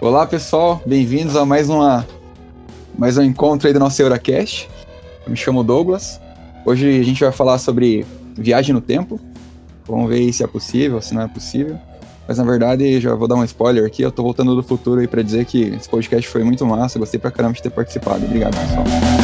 Olá pessoal, bem-vindos a mais uma mais um encontro aí do nosso Euracast. Eu me chamo Douglas. Hoje a gente vai falar sobre viagem no tempo. Vamos ver se é possível, se não é possível. Mas na verdade, já vou dar um spoiler aqui, eu tô voltando do futuro aí para dizer que esse podcast foi muito massa, gostei pra caramba de ter participado. Obrigado, pessoal.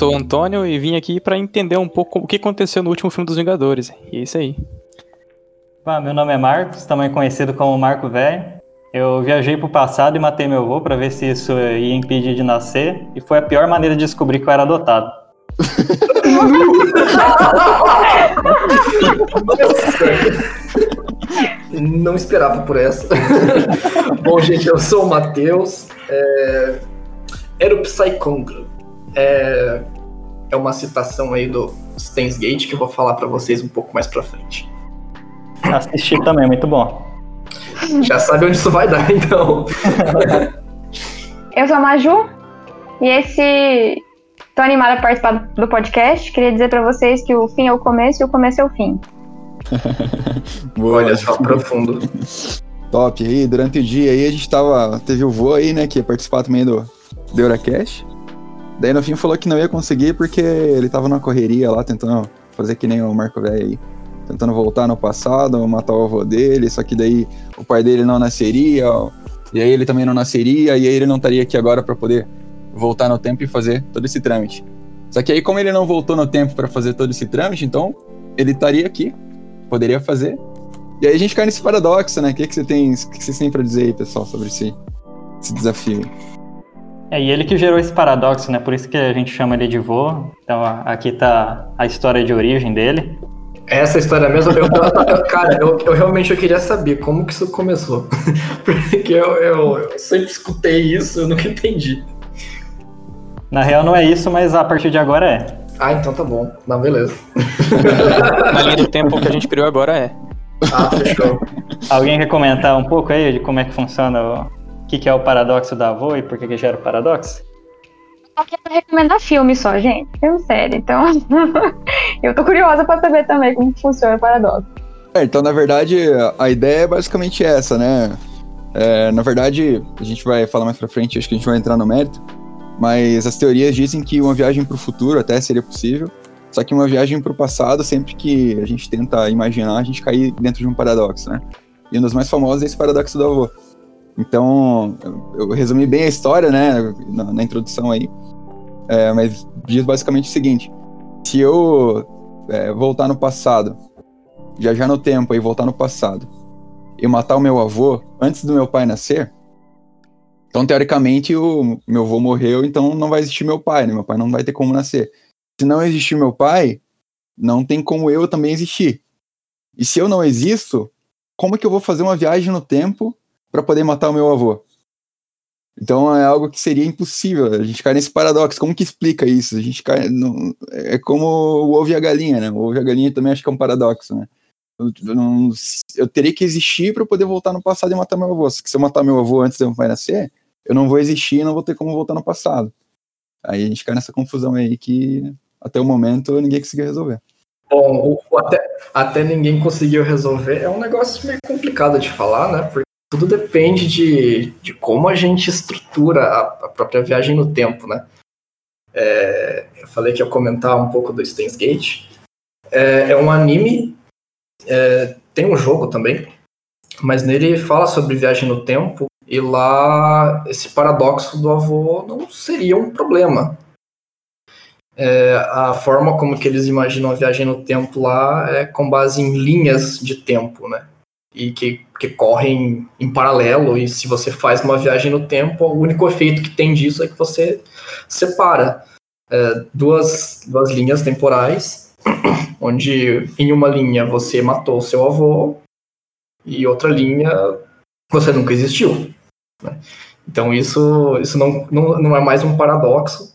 Sou o Antônio e vim aqui para entender um pouco o que aconteceu no último filme dos Vingadores. E é isso aí. Ah, meu nome é Marcos, também conhecido como Marco Velho. Eu viajei pro passado e matei meu avô para ver se isso ia impedir de nascer, e foi a pior maneira de descobrir que eu era adotado. Não esperava por essa. Bom, gente, eu sou o Matheus. É... Era o Psychongra. É... é uma citação aí do Steins Gate que eu vou falar para vocês um pouco mais pra frente. Assisti também, muito bom. Já sabe onde isso vai dar, então. Eu sou a Maju e esse. Tô animada a participar do podcast. Queria dizer pra vocês que o fim é o começo e o começo é o fim. Boa. Olha só, profundo. Top. aí, durante o dia aí a gente tava. Teve o vô aí, né, que ia participar também do, do Euracast. Daí no fim falou que não ia conseguir porque ele tava numa correria lá, tentando fazer que nem o Marco Velho aí. Tentando voltar no passado, matar o avô dele, só que daí o pai dele não nasceria, e aí ele também não nasceria, e aí ele não estaria aqui agora para poder voltar no tempo e fazer todo esse trâmite. Só que aí, como ele não voltou no tempo para fazer todo esse trâmite, então ele estaria aqui, poderia fazer. E aí a gente cai nesse paradoxo, né? O que, que você tem, que que vocês têm para dizer aí, pessoal, sobre esse, esse desafio? É, e ele que gerou esse paradoxo, né? Por isso que a gente chama ele de vô. Então aqui tá a história de origem dele. Essa história mesmo, eu, eu- cara, eu, eu realmente eu queria saber como que isso começou. Porque eu, eu- eu sempre escutei isso, eu nunca entendi. Na real não é isso, mas a partir de agora é. Ah, então tá bom. Não, beleza. Na linha do tempo que a gente criou agora é. Ah, fechou. Alguém quer comentar um pouco aí de como é que funciona o que, que é o paradoxo da avó e por que, que gera o paradoxo? Só quero recomendar filme só, gente. Filme sério. Então, eu tô curiosa pra saber também como funciona o paradoxo. É, então, na verdade, a ideia é basicamente essa, né? É, na verdade, a gente vai falar mais pra frente, acho que a gente vai entrar no mérito, mas as teorias dizem que uma viagem pro futuro até seria possível, só que uma viagem pro passado, sempre que a gente tenta imaginar, a gente cai dentro de um paradoxo, né? E um dos mais famosos é esse paradoxo do avô. Então, eu resumi bem a história, né, na, na introdução aí, É, mas diz basicamente o seguinte: se eu é, voltar no passado viajar no tempo e voltar no passado e matar o meu avô antes do meu pai nascer, então teoricamente o meu avô morreu, então não vai existir meu pai, né? Meu pai não vai ter como nascer. Se não existir meu pai, não tem como eu também existir. E se eu não existo, como que eu vou fazer uma viagem no tempo para poder matar o meu avô? Então é algo que seria impossível. A gente cai nesse paradoxo. Como que explica isso? A gente cai. no- é como o ovo e a galinha, né? O ovo e a galinha também acho que é um paradoxo, né? Eu, não- eu teria que existir para poder voltar no passado e matar meu avô. Se eu matar meu avô antes de meu pai nascer, eu não vou existir e não vou ter como voltar no passado. Aí a gente cai nessa confusão aí que até o momento ninguém conseguiu resolver. Bom, até, até ninguém conseguiu resolver é um negócio meio complicado de falar, né? Porque tudo depende de, de como a gente estrutura a, a própria viagem no tempo, né? É, eu falei que ia comentar um pouco do Steins Gate. É, é um anime, é, tem um jogo também, mas nele fala sobre viagem no tempo e lá esse paradoxo do avô não seria um problema é, a forma como que eles imaginam a viagem no tempo lá é com base em linhas de tempo, né? E que, que correm em paralelo, e se você faz uma viagem no tempo, o único efeito que tem disso é que você separa é, duas, duas linhas temporais, onde em uma linha você matou seu avô, e outra linha você nunca existiu. né? Então isso, isso não, não, não é mais um paradoxo,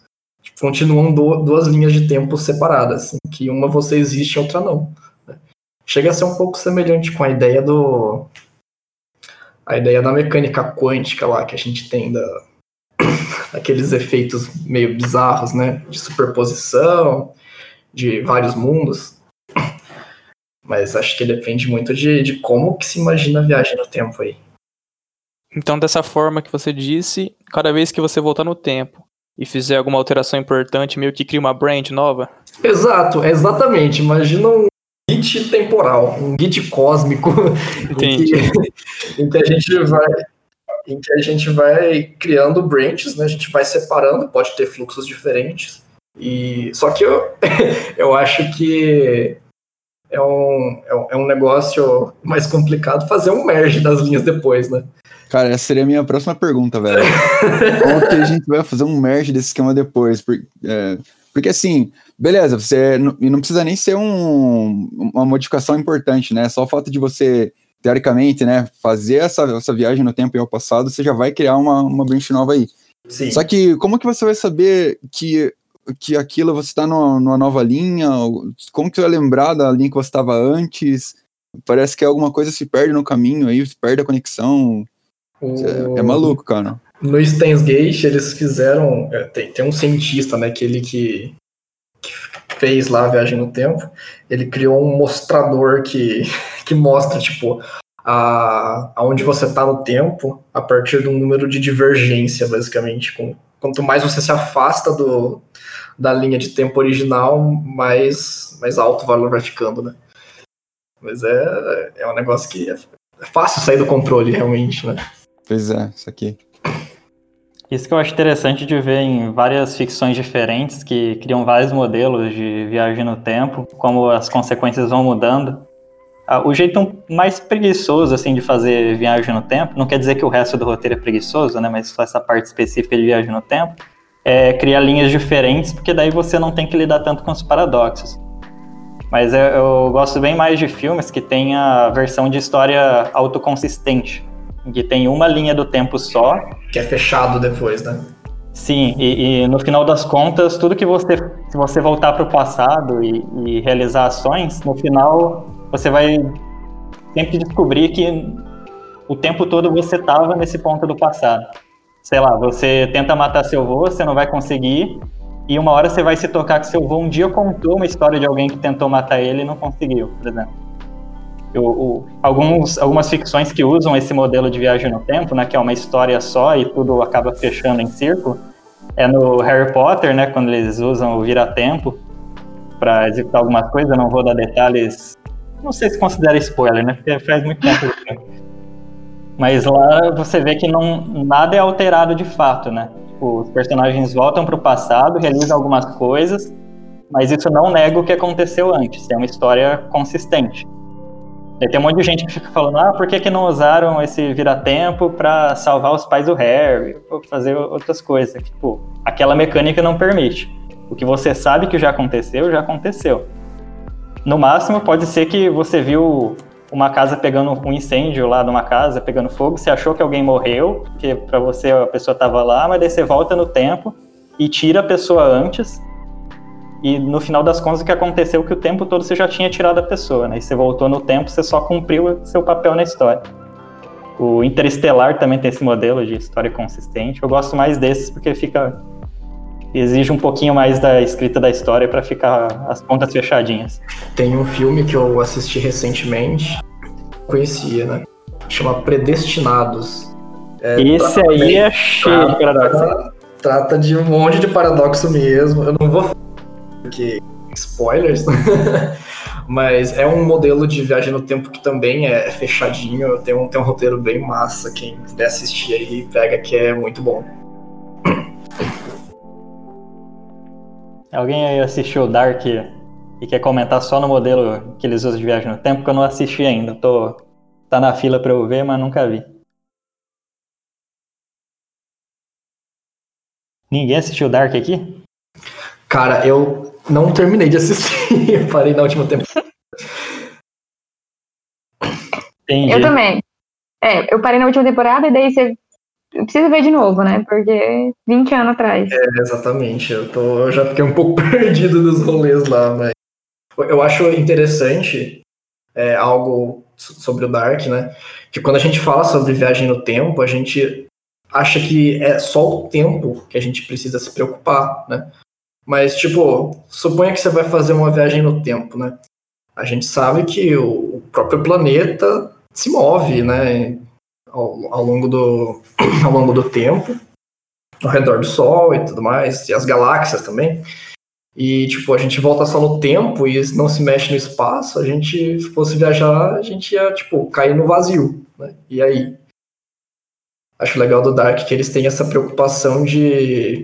continuam du- duas linhas de tempo separadas, que uma você existe e outra não. Chega a ser um pouco semelhante com a ideia do a ideia da mecânica quântica lá que a gente tem da aqueles efeitos meio bizarros, né, de superposição, de vários mundos. Mas acho que depende muito de, de como que se imagina a viagem no tempo aí. Então, dessa forma que você disse, cada vez que você voltar no tempo e fizer alguma alteração importante, meio que cria uma brand nova? Exato, exatamente. Imagina um git temporal, um git cósmico em que, em que a gente vai em que a gente vai criando branches, né? A gente vai separando, pode ter fluxos diferentes. E só que eu, eu acho que é um, é um- é um negócio mais complicado fazer um merge das linhas depois, né? Cara, essa seria a minha próxima pergunta, velho. Como que a gente vai fazer um merge desse esquema depois? Por- é, porque assim, beleza, você não, e não precisa nem ser um- uma modificação importante, né? Só o fato de você, teoricamente, né, fazer essa, essa viagem no tempo e ao passado, você já vai criar uma, uma branch nova aí. Sim. Só que como que você vai saber que, que aquilo você está numa, numa nova linha? Como que você vai lembrar da linha que você estava antes? Parece que alguma coisa se perde no caminho aí, se perde a conexão. É, é maluco, cara. No Steins eles fizeram. é, Tem, tem um cientista, né? Aquele que, que fez lá a viagem no tempo. Ele criou um mostrador que, que mostra, tipo, a, aonde você tá no tempo a partir de um número de divergência, basicamente. Com, quanto mais você se afasta do, da linha de tempo original, mais, mais alto o valor vai ficando, né? Mas é, é um negócio que é fácil sair do controle, realmente, né? Pois é, isso aqui. Isso que eu acho interessante de ver em várias ficções diferentes que criam vários modelos de viagem no tempo, como as consequências vão mudando. Ah, O jeito mais preguiçoso assim de fazer viagem no tempo, não quer dizer que o resto do roteiro é preguiçoso, né, mas só essa parte específica de viagem no tempo, é criar linhas diferentes, porque daí você não tem que lidar tanto com os paradoxos. Mas eu, eu gosto bem mais de filmes que tem a versão de história autoconsistente, que tem uma linha do tempo só Que é fechado depois, né? Sim, e, e no final das contas, tudo que você, se você voltar para o passado e, e realizar ações, no final você vai sempre descobrir que o tempo todo você estava nesse ponto do passado. Sei lá, você tenta matar seu avô, você não vai conseguir, e uma hora você vai se tocar que seu avô um dia contou uma história de alguém que tentou matar ele e não conseguiu, por exemplo. Alguns, algumas ficções que usam esse modelo de viagem no tempo, né, que é uma história só e tudo acaba fechando em círculo, é no Harry Potter, né, quando eles usam o vira-tempo para executar algumas coisas, eu não vou dar detalhes, não sei se considera spoiler, né, porque faz muito tempo. Mas lá você vê que não, nada é alterado de fato, né? Tipo, os personagens voltam para o passado, realizam algumas coisas, mas isso não nega o que aconteceu antes. É uma história consistente. Tem um monte de gente que fica falando, ah, por que, que não usaram esse vira-tempo pra salvar os pais do Harry, ou fazer outras coisas? Tipo, aquela mecânica não permite. O que você sabe que já aconteceu, já aconteceu. No máximo, pode ser que você viu uma casa pegando um incêndio lá numa casa, pegando fogo, você achou que alguém morreu, porque pra você a pessoa tava lá, mas daí você volta no tempo e tira a pessoa antes, e no final das contas, o que aconteceu é que o tempo todo você já tinha tirado a pessoa, né? E você voltou no tempo, você só cumpriu o seu papel na história. O Interestelar também tem esse modelo de história consistente. Eu gosto mais desses porque fica exige um pouquinho mais da escrita da história para ficar as pontas fechadinhas. Tem um filme que eu assisti recentemente, conhecia, né? Chama Predestinados. É, Esse aí é cheio de paradoxo. trata, de um monte de paradoxo mesmo. Eu não vou porque spoilers, mas é um modelo de viagem no tempo que também é fechadinho. Tem um, tem um roteiro bem massa. Quem puder assistir aí, pega que é muito bom. Alguém aí assistiu Dark e quer comentar só no modelo que eles usam de viagem no tempo? Que eu não assisti ainda. Tô, tá na fila para eu ver, mas nunca vi. Ninguém assistiu Dark aqui? Cara, eu não terminei de assistir. Eu parei na última temporada. Entendi. Eu também. É, eu parei na última temporada e daí você precisa ver de novo, né? Porque 20 anos atrás. É, exatamente. Eu, tô, eu já fiquei um pouco perdido dos rolês lá, mas eu acho interessante é, algo sobre o Dark, né? Que quando a gente fala sobre viagem no tempo, a gente acha que é só o tempo que a gente precisa se preocupar, né? Mas, tipo, suponha que você vai fazer uma viagem no tempo, né? A gente sabe que o próprio planeta se move, né? Ao, ao longo, do, ao longo do tempo, ao redor do Sol e tudo mais, e as galáxias também. E, tipo, a gente volta só no tempo e não se mexe no espaço, a gente, se fosse viajar, a gente ia, tipo, cair no vazio, né? E aí? Acho legal do Dark que eles têm essa preocupação de,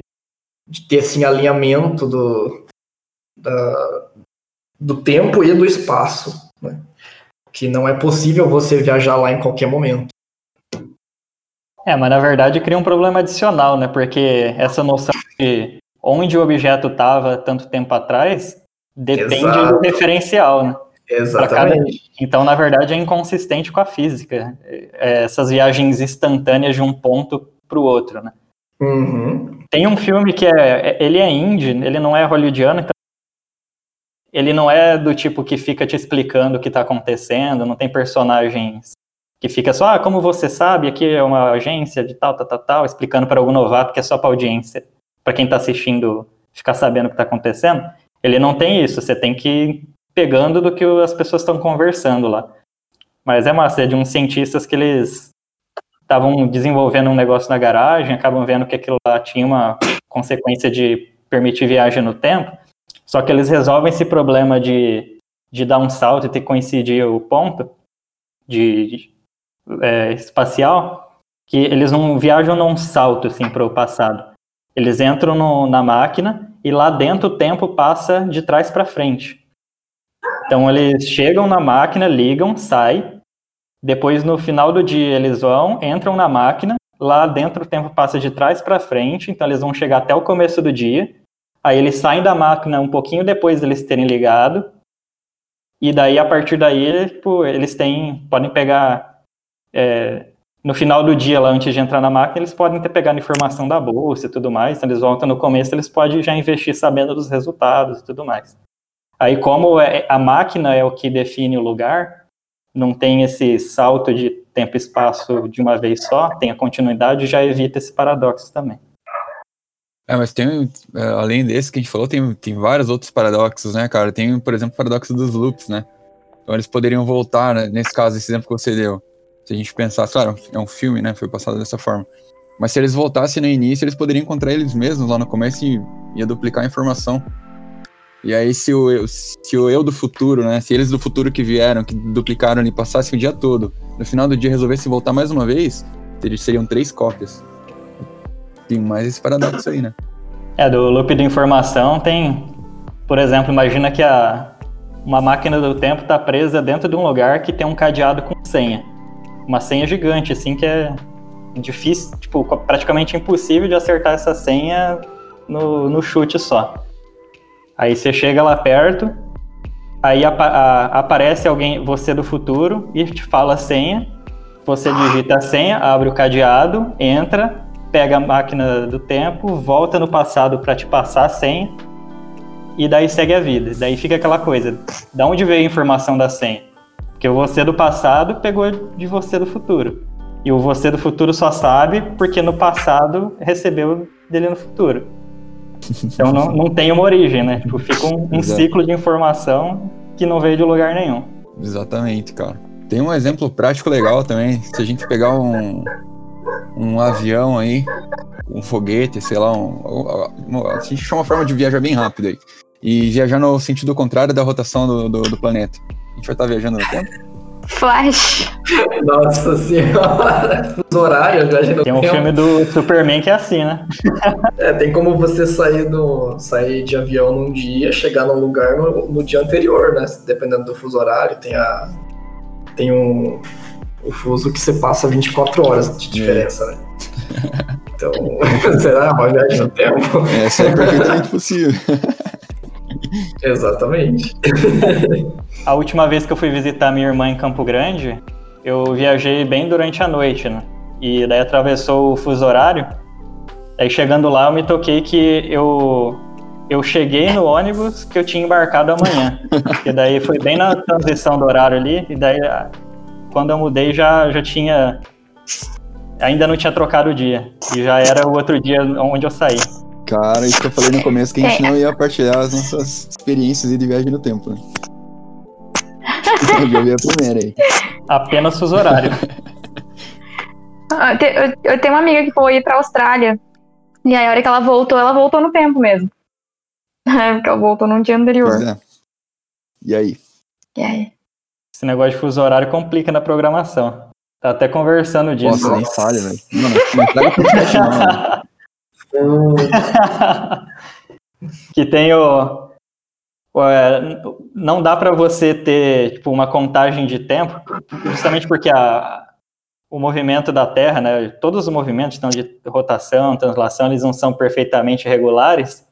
de ter, assim, alinhamento do, da, do tempo e do espaço, né? Que não é possível você viajar lá em qualquer momento. É, mas na verdade cria um problema adicional, né? Porque essa noção de onde o objeto estava tanto tempo atrás depende Exato. do referencial, né? Exatamente. Então, na verdade, é inconsistente com a física. É, essas viagens instantâneas de um ponto para o outro, né? Uhum. Tem um filme que é, ele é indie, ele não é hollywoodiano, então ele não é do tipo que fica te explicando o que está acontecendo, não tem personagens que fica só, ah, como você sabe, aqui é uma agência de tal, tal, tal, tal, explicando para algum novato que é só para audiência para quem está assistindo ficar sabendo o que está acontecendo, ele não tem isso. Você tem que ir pegando do que as pessoas estão conversando lá. Mas é massa, é de uns cientistas que eles estavam desenvolvendo um negócio na garagem, acabam vendo que aquilo lá tinha uma consequência de permitir viagem no tempo, só que eles resolvem esse problema de, de dar um salto e ter que coincidir o ponto de, de é, espacial, que eles não viajam num salto assim para o passado. Eles entram no, na máquina e lá dentro o tempo passa de trás para frente. Então eles chegam na máquina, ligam, saem. Depois no final do dia eles vão, entram na máquina. Lá dentro o tempo passa de trás para frente, então eles vão chegar até o começo do dia. Aí eles saem da máquina um pouquinho depois deles terem ligado. E daí a partir daí, tipo, eles têm podem pegar é, no final do dia, lá antes de entrar na máquina, eles podem ter pegado informação da bolsa e tudo mais. Então, eles voltam no começo, eles podem já investir sabendo dos resultados e tudo mais. Aí, como é, a máquina é o que define o lugar, não tem esse salto de tempo e espaço de uma vez só, tem a continuidade, já evita esse paradoxo também. É, mas tem, é, além desse que a gente falou, tem, tem vários outros paradoxos, né, cara? Tem, por exemplo, o paradoxo dos loops, né? Então eles poderiam voltar, né, nesse caso, esse exemplo que você deu se a gente pensar, claro, é um filme, né? Foi passado dessa forma. Mas se eles voltassem no início, eles poderiam encontrar eles mesmos lá no começo e ia duplicar a informação. E aí, se o, eu, se o eu do futuro, né? Se eles do futuro que vieram, que duplicaram e passassem o dia todo, no final do dia resolvessem voltar mais uma vez, seriam três cópias. Tem mais esse paradoxo aí, né? É, do loop de informação tem. Por exemplo, imagina que a, uma máquina do tempo está presa dentro de um lugar que tem um cadeado com senha uma senha gigante, assim, que é difícil, tipo, praticamente impossível de acertar essa senha no, no chute só. Aí você chega lá perto, aí a, aparece alguém, você do futuro, e te fala a senha, você digita a senha, abre o cadeado, entra, pega a máquina do tempo, volta no passado para te passar a senha, e daí segue a vida. Daí fica aquela coisa, da onde veio a informação da senha? Porque o você do passado pegou de você do futuro. E o você do futuro só sabe porque no passado recebeu dele no futuro. Então não, não tem uma origem, né? Tipo, fica um, um ciclo de informação que não veio de lugar nenhum. Exatamente, cara. Tem um exemplo prático legal também. Se a gente pegar um, um avião aí, um foguete, sei lá, um, um, a gente chama uma forma de viajar bem rápido aí. E viajar no sentido contrário da rotação do, do, do planeta. A gente vai estar viajando no tempo? Flash. Nossa senhora, os horários viajando Tem um filme do Superman que é assim, né? é, tem como você sair, do, sair de avião num dia, chegar num lugar no, no dia anterior, né? Dependendo do fuso horário, tem a. Tem um. O fuso que você passa 24 horas de diferença, né? Então, será uma viagem no tempo? Essa é perfeitamente possível. Exatamente. a última vez que eu fui visitar minha irmã em Campo Grande, eu viajei bem durante a noite, né? E daí atravessou o fuso horário. Aí chegando lá, eu me toquei que eu eu cheguei no ônibus que eu tinha embarcado amanhã. e daí foi bem na transição do horário ali, e daí ah, quando eu mudei já, já tinha. Ainda não tinha trocado o dia. E já era o outro dia onde eu saí. Cara, isso que eu falei no começo, que a gente É. não ia partilhar as nossas experiências de viagem no tempo, né? eu vi a primeira aí. Apenas fuso horário. Ah, Eu, tenho uma amiga que foi pra Austrália. E aí, a hora que ela voltou, ela voltou no tempo mesmo. Porque ela voltou num dia anterior. Pois é. E aí? E aí? Esse negócio de fuso horário complica na programação. Tá até conversando disso. Nossa, nem falha, velho. Mano, não traga podcast não, mano. Que tem o. é, não dá pra você ter tipo, uma contagem de tempo, justamente porque a, o movimento da Terra, né, todos os movimentos estão de rotação, translação, eles não são perfeitamente regulares.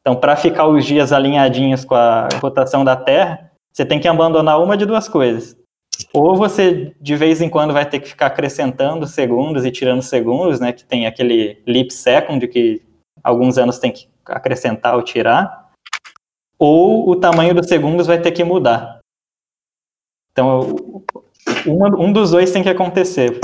Então, para ficar os dias alinhadinhos com a rotação da Terra, você tem que abandonar uma de duas coisas. Ou você, de vez em quando, vai ter que ficar acrescentando segundos e tirando segundos, né? Que tem aquele leap second, que alguns anos tem que acrescentar ou tirar. Ou o tamanho dos segundos vai ter que mudar. Então, uma- um dos dois tem que acontecer.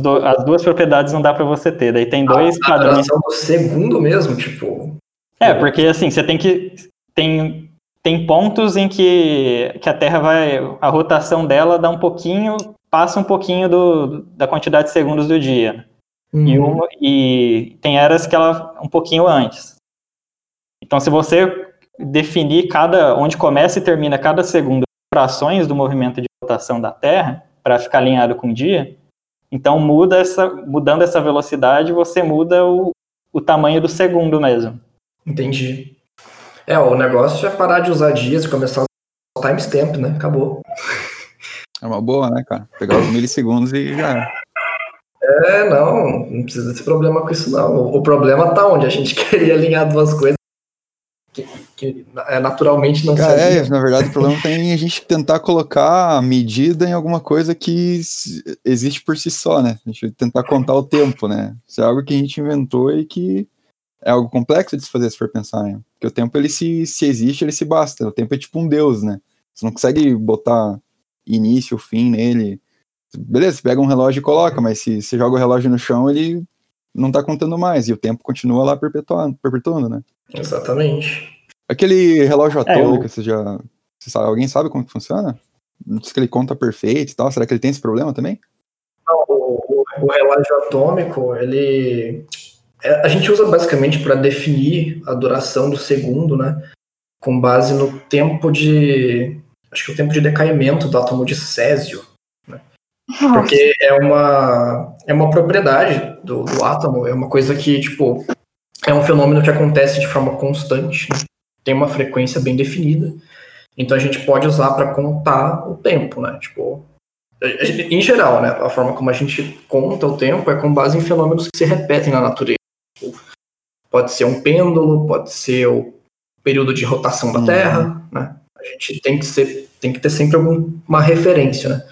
Do- as duas propriedades não dá para você ter. Daí tem dois a padrões. do segundo mesmo, tipo. É, porque assim, você tem que. Tem, tem pontos em que, que a Terra vai. A rotação dela dá um pouquinho. Passa um pouquinho do, da quantidade de segundos do dia. E, Uhum. uma, e tem eras que ela um pouquinho antes. Então, se você definir cada onde começa e termina cada segundo frações do movimento de rotação da Terra para ficar alinhado com o dia, então muda essa, mudando essa velocidade, você muda o, o tamanho do segundo mesmo. Entendi. É, o negócio é parar de usar dias e começar a usar timestamp, né? Acabou. É uma boa, né, cara? Pegar os milissegundos e já era. É, não, não precisa ter problema com isso, não. O, o problema tá onde a gente queria alinhar duas coisas que, que é, naturalmente não Cara, é, na verdade, o problema tá em a gente tentar colocar a medida em alguma coisa que existe por si só, né? A gente tentar contar o tempo, né? Isso é algo que a gente inventou e que é algo complexo de se fazer, se for pensar, né? Porque o tempo, ele se, se existe, ele se basta. O tempo é tipo um deus, né? Você não consegue botar início, fim nele. Beleza, você pega um relógio e coloca, mas se você joga o relógio no chão, ele não tá contando mais, e o tempo continua lá perpetuando, perpetuando né? Exatamente. Aquele relógio É, atômico, eu- você já. você sabe- alguém sabe como que funciona? Diz que ele conta perfeito e tal. Será que ele tem esse problema também? Não, o, o- o relógio atômico, ele. É, a gente usa basicamente para definir a duração do segundo, né? Com base no tempo de. Acho que o tempo de decaimento do átomo de césio. Porque é uma, é uma propriedade do, do átomo, é uma coisa que, tipo, é um fenômeno que acontece de forma constante, né? tem uma frequência bem definida. Então a gente pode usar para contar o tempo, né? Tipo, em geral, né? A forma como a gente conta o tempo é com base em fenômenos que se repetem na natureza. Pode ser um pêndulo, pode ser o período de rotação da Uhum. Terra, né? A gente tem que ser, tem que ter sempre alguma referência, né?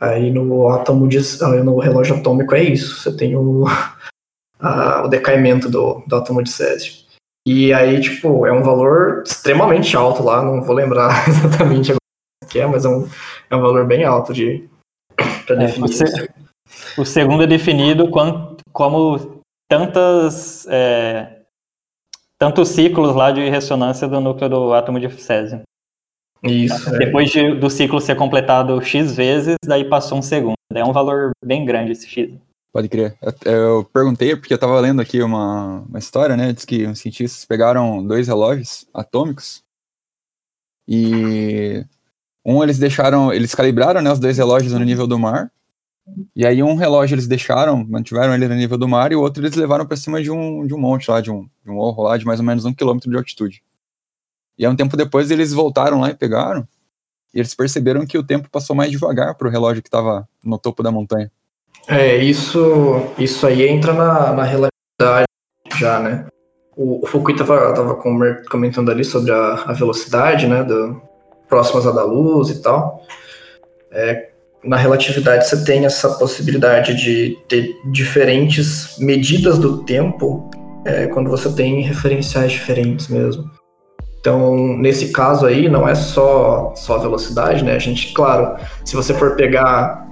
Aí no átomo de, no relógio atômico é isso. Você tem o, a- o decaimento do, do átomo de césio. E aí, tipo, é um valor extremamente alto lá, não vou lembrar exatamente agora o que é, mas é um, é um valor bem alto de para É, definir. você- isso. O segundo é definido quan- como tantas é, tantos ciclos lá de ressonância do núcleo do átomo de césio. Isso. é. Depois de- do ciclo ser completado x vezes, daí passou um segundo. É um valor bem grande esse x. Pode crer. Eu, eu perguntei porque eu tava lendo aqui uma, uma história, né? Diz que os cientistas pegaram dois relógios atômicos e um eles deixaram, eles calibraram né, os dois relógios no nível do mar. E aí um relógio eles deixaram, mantiveram ele no nível do mar e o outro eles levaram para cima de um, de um monte lá, de um, de um morro lá de mais ou menos um quilômetro de altitude. E aí um tempo depois eles voltaram lá e pegaram e eles perceberam que o tempo passou mais devagar pro relógio que estava no topo da montanha. É, isso, isso aí entra na, na relatividade já, né? O, o tava, tava comer- comentando ali sobre a, a velocidade, né? Do, próximas à da luz e tal. É, na relatividade você tem essa possibilidade de ter diferentes medidas do tempo é, quando você tem referenciais diferentes mesmo. Então, nesse caso aí, não é só, só a velocidade, né? A gente, claro, se você for pegar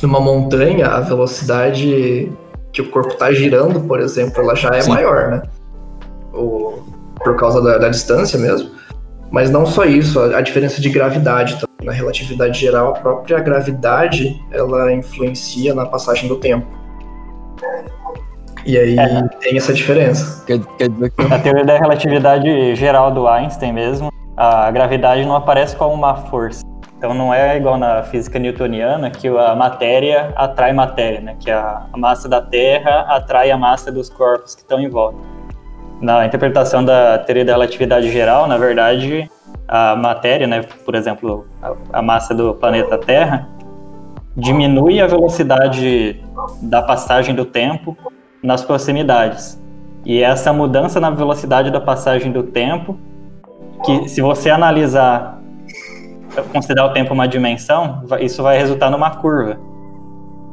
numa montanha, a velocidade que o corpo está girando, por exemplo, ela já é Sim. maior, né? O, por causa da, da, distância mesmo. Mas não só isso, a, a diferença de gravidade também. Na relatividade geral, a própria gravidade, ela influencia na passagem do tempo. E aí é. tem essa diferença. Na teoria da relatividade geral do Einstein mesmo, a gravidade não aparece como uma força. Então não é igual na física newtoniana que a matéria atrai matéria, né? Que a, massa da Terra atrai a massa dos corpos que estão em volta. Na interpretação da teoria da relatividade geral, na verdade, a matéria, né, por exemplo, a, massa do planeta Terra, diminui a velocidade da passagem do tempo nas proximidades. E essa mudança na velocidade da passagem do tempo, que se você analisar, considerar o tempo uma dimensão, isso vai resultar numa curva.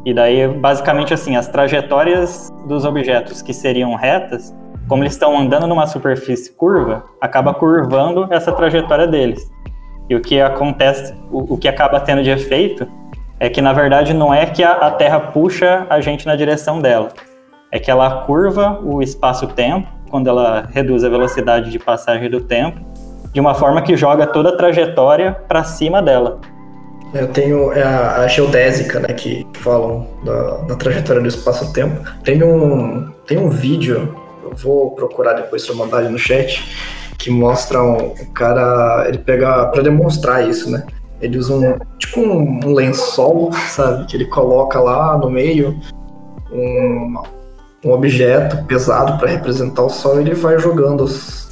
E daí, basicamente assim, as trajetórias dos objetos que seriam retas, como eles estão andando numa superfície curva, acaba curvando essa trajetória deles. E o que acontece, o, o que acaba tendo de efeito é que na verdade não é que a, a Terra puxa a gente na direção dela, é que ela curva o espaço-tempo, quando ela reduz a velocidade de passagem do tempo, de uma forma que joga toda a trajetória para cima dela. Eu tenho é a, a, geodésica, né, que falam da, da trajetória do espaço-tempo. Tem um, tem um vídeo, eu vou procurar depois eu mandar ali no chat, que mostra um, cara, ele pega para demonstrar isso, né? Ele usa um tipo um, um lençol, sabe, que ele coloca lá no meio um, um objeto pesado para representar o Sol, ele vai jogando os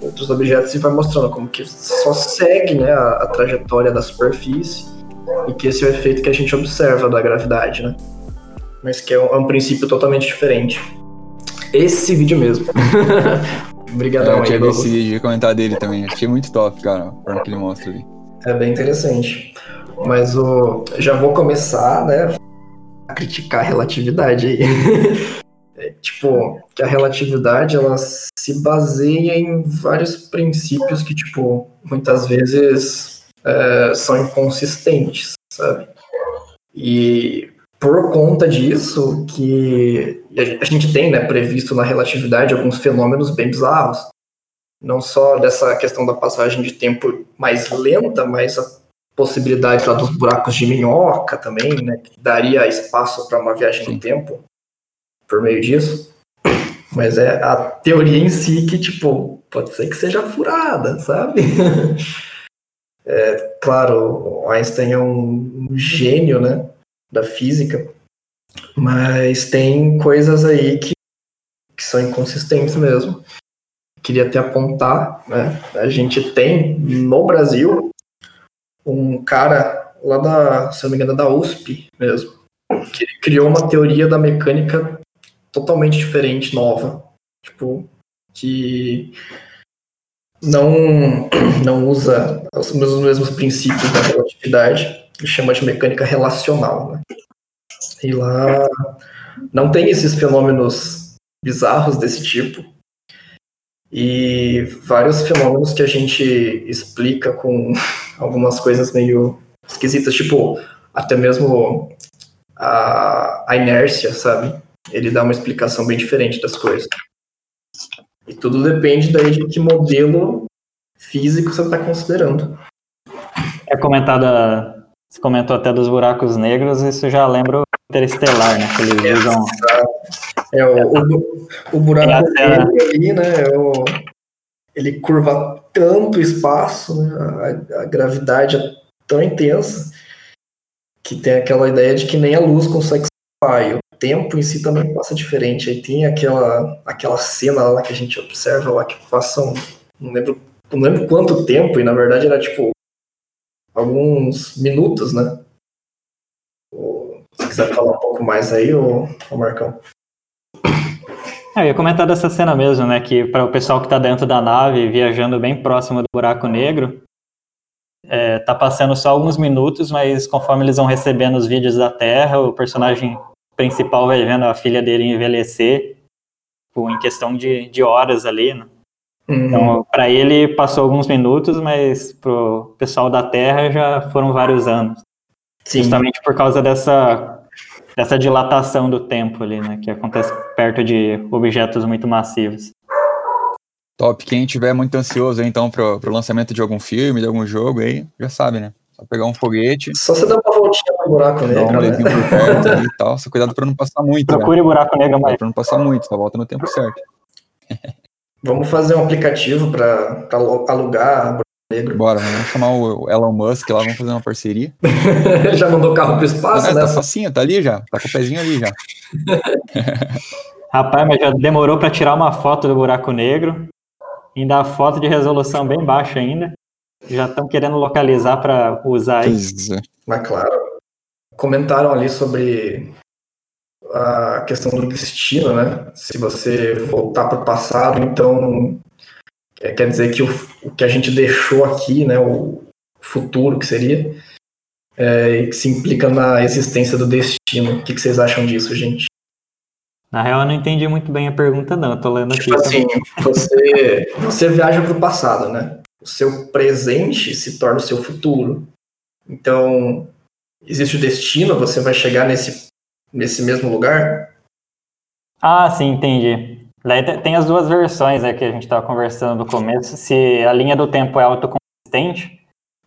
outros objetos e vai mostrando como que só segue né, a, a trajetória da superfície e que esse é o efeito que a gente observa da gravidade, né? Mas que é um, é um princípio totalmente diferente. Esse vídeo mesmo. Obrigadão é, eu aí, esse vídeo e comentar dele também. Achei muito top, cara, forma que ele mostra ali. É bem interessante. Mas o já vou começar, né, a criticar a relatividade aí. É, tipo, que a relatividade ela se baseia em vários princípios que, tipo, muitas vezes é, são inconsistentes, sabe? E por conta disso que a gente tem, né, previsto na relatividade alguns fenômenos bem bizarros. Não só dessa questão da passagem de tempo mais lenta, mas a possibilidade lá dos buracos de minhoca também, né, que daria espaço para uma viagem no tempo por meio disso. Mas é a teoria em si que, tipo, pode ser que seja furada, sabe? é, claro, Einstein é um, um gênio, né, da física, mas tem coisas aí que, que são inconsistentes mesmo. Queria até apontar, né, a gente tem no Brasil um cara lá da, se não me engano, da USP mesmo, que criou uma teoria da mecânica totalmente diferente, nova. Tipo, que não, não usa os mesmos, princípios da relatividade, chama de mecânica relacional. Né? E lá não tem esses fenômenos bizarros desse tipo. E vários fenômenos que a gente explica com algumas coisas meio esquisitas, tipo, até mesmo a, a inércia, sabe? ele dá uma explicação bem diferente das coisas. E tudo depende daí de que modelo físico você está considerando. É comentada, você comentou até dos buracos negros, isso já lembra Interestelar, né? Que eles é, usam... é, o, o, o buraco negro ali, né? É o, ele curva tanto o espaço, né? a, a gravidade é tão intensa que tem aquela ideia de que nem a luz consegue. E o tempo em si também passa diferente. Aí tem aquela, aquela cena lá que a gente observa lá que passam, não lembro, não lembro quanto tempo, e na verdade era tipo alguns minutos, né? Se quiser falar um pouco mais aí, o, o Marcão. É, eu ia comentar dessa cena mesmo, né? Que para o pessoal que está dentro da nave, viajando bem próximo do buraco negro, é, tá passando só alguns minutos, mas conforme eles vão recebendo os vídeos da Terra, o personagem principal vai vendo a filha dele envelhecer tipo, em questão de, de horas ali, né? Uhum. Então, para ele passou alguns minutos, mas pro pessoal da Terra já foram vários anos. Sim. Justamente por causa dessa, dessa dilatação do tempo ali, né? Que acontece perto de objetos muito massivos. Top. Quem tiver muito ansioso então pro, pro lançamento de algum filme, de algum jogo aí, já sabe, né? Só pegar um foguete, Só você dar uma voltinha no buraco dar um negro, né? por perto ali e tal. Só cuidado pra não passar muito, né? Procure buraco negro mais. Pra não passar muito, só volta no tempo certo. Vamos fazer um aplicativo para alugar negro. Bora, vamos chamar o Elon Musk lá, vamos fazer uma parceria. Ele já mandou carro pro espaço, Ah, né? tá facinho, tá ali já. Tá com o pezinho ali já. Rapaz, mas já demorou para tirar uma foto do buraco negro. Ainda a foto de resolução bem baixa ainda. Já estão querendo localizar para usar aí. Pois é. Mas claro, comentaram ali sobre a questão do destino, né? Se você voltar para o passado, então é, quer dizer que o, o que a gente deixou aqui, né? O futuro que seria, é, que se implica na existência do destino. O que, que vocês acham disso, gente? Na real, eu não entendi muito bem a pergunta, não. Eu tô lendo aqui. Tipo assim, você, você viaja para o passado, né? O seu presente se torna o seu futuro. Então, existe o destino, você vai chegar nesse, nesse mesmo lugar? Ah, sim, entendi. Daí te- tem as duas versões né, que a gente estava conversando no começo. Se a linha do tempo é autoconsistente,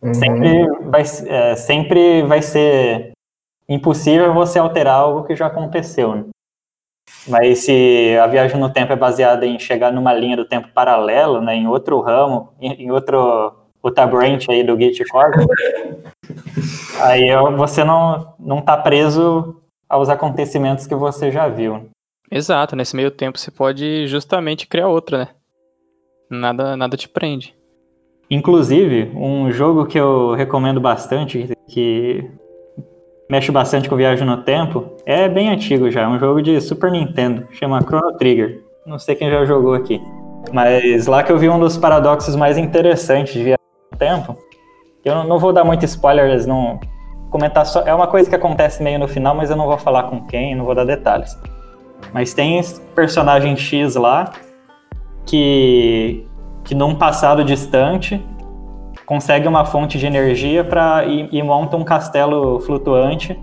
Uhum. sempre vai, é, sempre vai ser impossível você alterar algo que já aconteceu. né? Mas se a viagem no tempo é baseada em chegar numa linha do tempo paralelo, né, em outro ramo, em, em outro outra branch aí do Git Core, aí você não não está preso aos acontecimentos que você já viu. Exato, nesse meio tempo você pode justamente criar outra, né? Nada, nada te prende. Inclusive, um jogo que eu recomendo bastante, que mexe bastante com viagem no tempo, é bem antigo já, é um jogo de Super Nintendo, chama Chrono Trigger. Não sei quem já jogou aqui. Mas lá que eu vi um dos paradoxos mais interessantes de viagem no tempo. Eu não- vou dar muito spoilers, não comentar só. É uma coisa que acontece meio no final, mas eu não vou falar com quem, não vou dar detalhes. Mas tem personagem X lá que que num passado distante consegue uma fonte de energia para e, e monta um castelo flutuante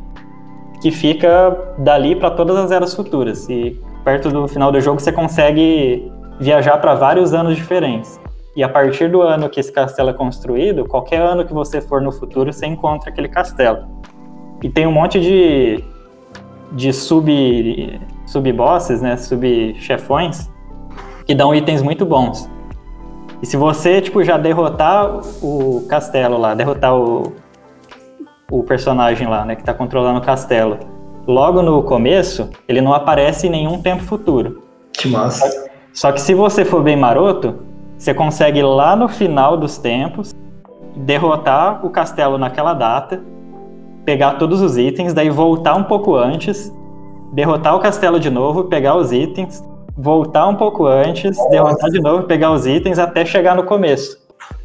que fica dali para todas as eras futuras. E perto do final do jogo você consegue viajar para vários anos diferentes. E a partir do ano que esse castelo é construído, qualquer ano que você for no futuro, você encontra aquele castelo. E tem um monte de, de sub, sub-bosses, né, sub-chefões, que dão itens muito bons. E se você, tipo, já derrotar o castelo lá, derrotar o, o personagem lá, né, que tá controlando o castelo, logo no começo, ele não aparece em nenhum tempo futuro. Que massa. Só que se você for bem maroto, você consegue lá no final dos tempos, derrotar o castelo naquela data, pegar todos os itens, daí voltar um pouco antes, derrotar o castelo de novo, pegar os itens, voltar um pouco antes, derrotar de novo, pegar os itens até chegar no começo.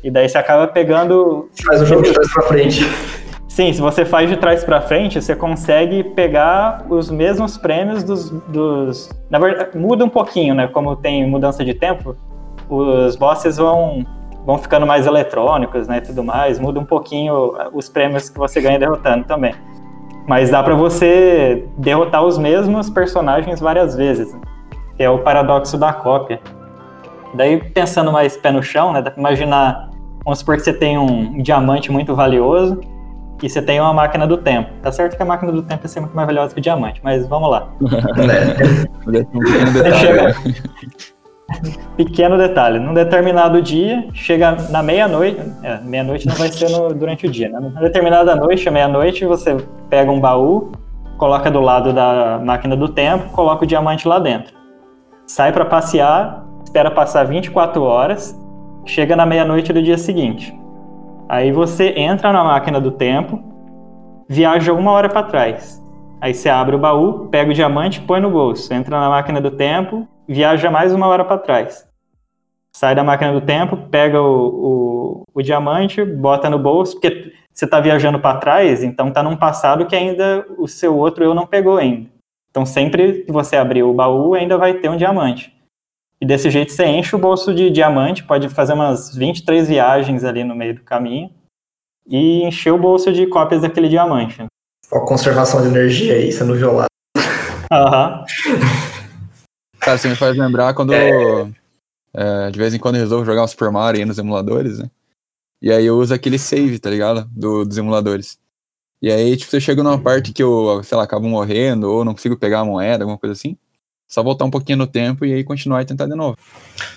E daí você acaba pegando Faz o jogo de trás pra frente. Sim, se você faz de trás pra frente, você consegue pegar os mesmos prêmios dos, dos. Na verdade, muda um pouquinho, né? Como tem mudança de tempo, os bosses vão, vão ficando mais eletrônicos, né? e Tudo mais, muda um pouquinho os prêmios que você ganha derrotando também. Mas dá pra você derrotar os mesmos personagens várias vezes, né? que é o paradoxo da cópia. Daí, pensando mais pé no chão, né? Dá pra imaginar, vamos supor que você tem um diamante muito valioso e você tem uma máquina do tempo. Tá certo que a máquina do tempo é sempre muito mais valiosa que o diamante, mas vamos lá. pequeno detalhe, chega-? Pequeno detalhe, num determinado dia, chega na meia-noite, é, meia-noite não vai ser no- durante o dia, né? Numa determinada noite, meia-noite, você pega um baú, coloca do lado da máquina do tempo, coloca o diamante lá dentro. Sai pra passear, espera passar 24 horas, chega na meia-noite do dia seguinte. Aí você entra na máquina do tempo, viaja uma hora pra trás. Aí você abre o baú, pega o diamante, põe no bolso, entra na máquina do tempo, viaja mais uma hora para trás. Sai da máquina do tempo, pega o, o, o diamante, bota no bolso, porque você está viajando para trás, então tá num passado que ainda o seu outro eu não pegou ainda. Então sempre que você abrir o baú, ainda vai ter um diamante. E desse jeito você enche o bolso de diamante, pode fazer umas 23 viagens ali no meio do caminho e encher o bolso de cópias daquele diamante. Ó, conservação de energia aí, sendo violado. Aham. Cara, você me faz lembrar quando. é, de vez em quando eu resolvo jogar um Super Mario aí nos emuladores, né? E aí eu uso aquele save, tá ligado? Do, dos emuladores. E aí, tipo, você chega numa parte que eu, sei lá, acabo morrendo, ou não consigo pegar a moeda, alguma coisa assim. Só voltar um pouquinho no tempo e aí continuar e tentar de novo.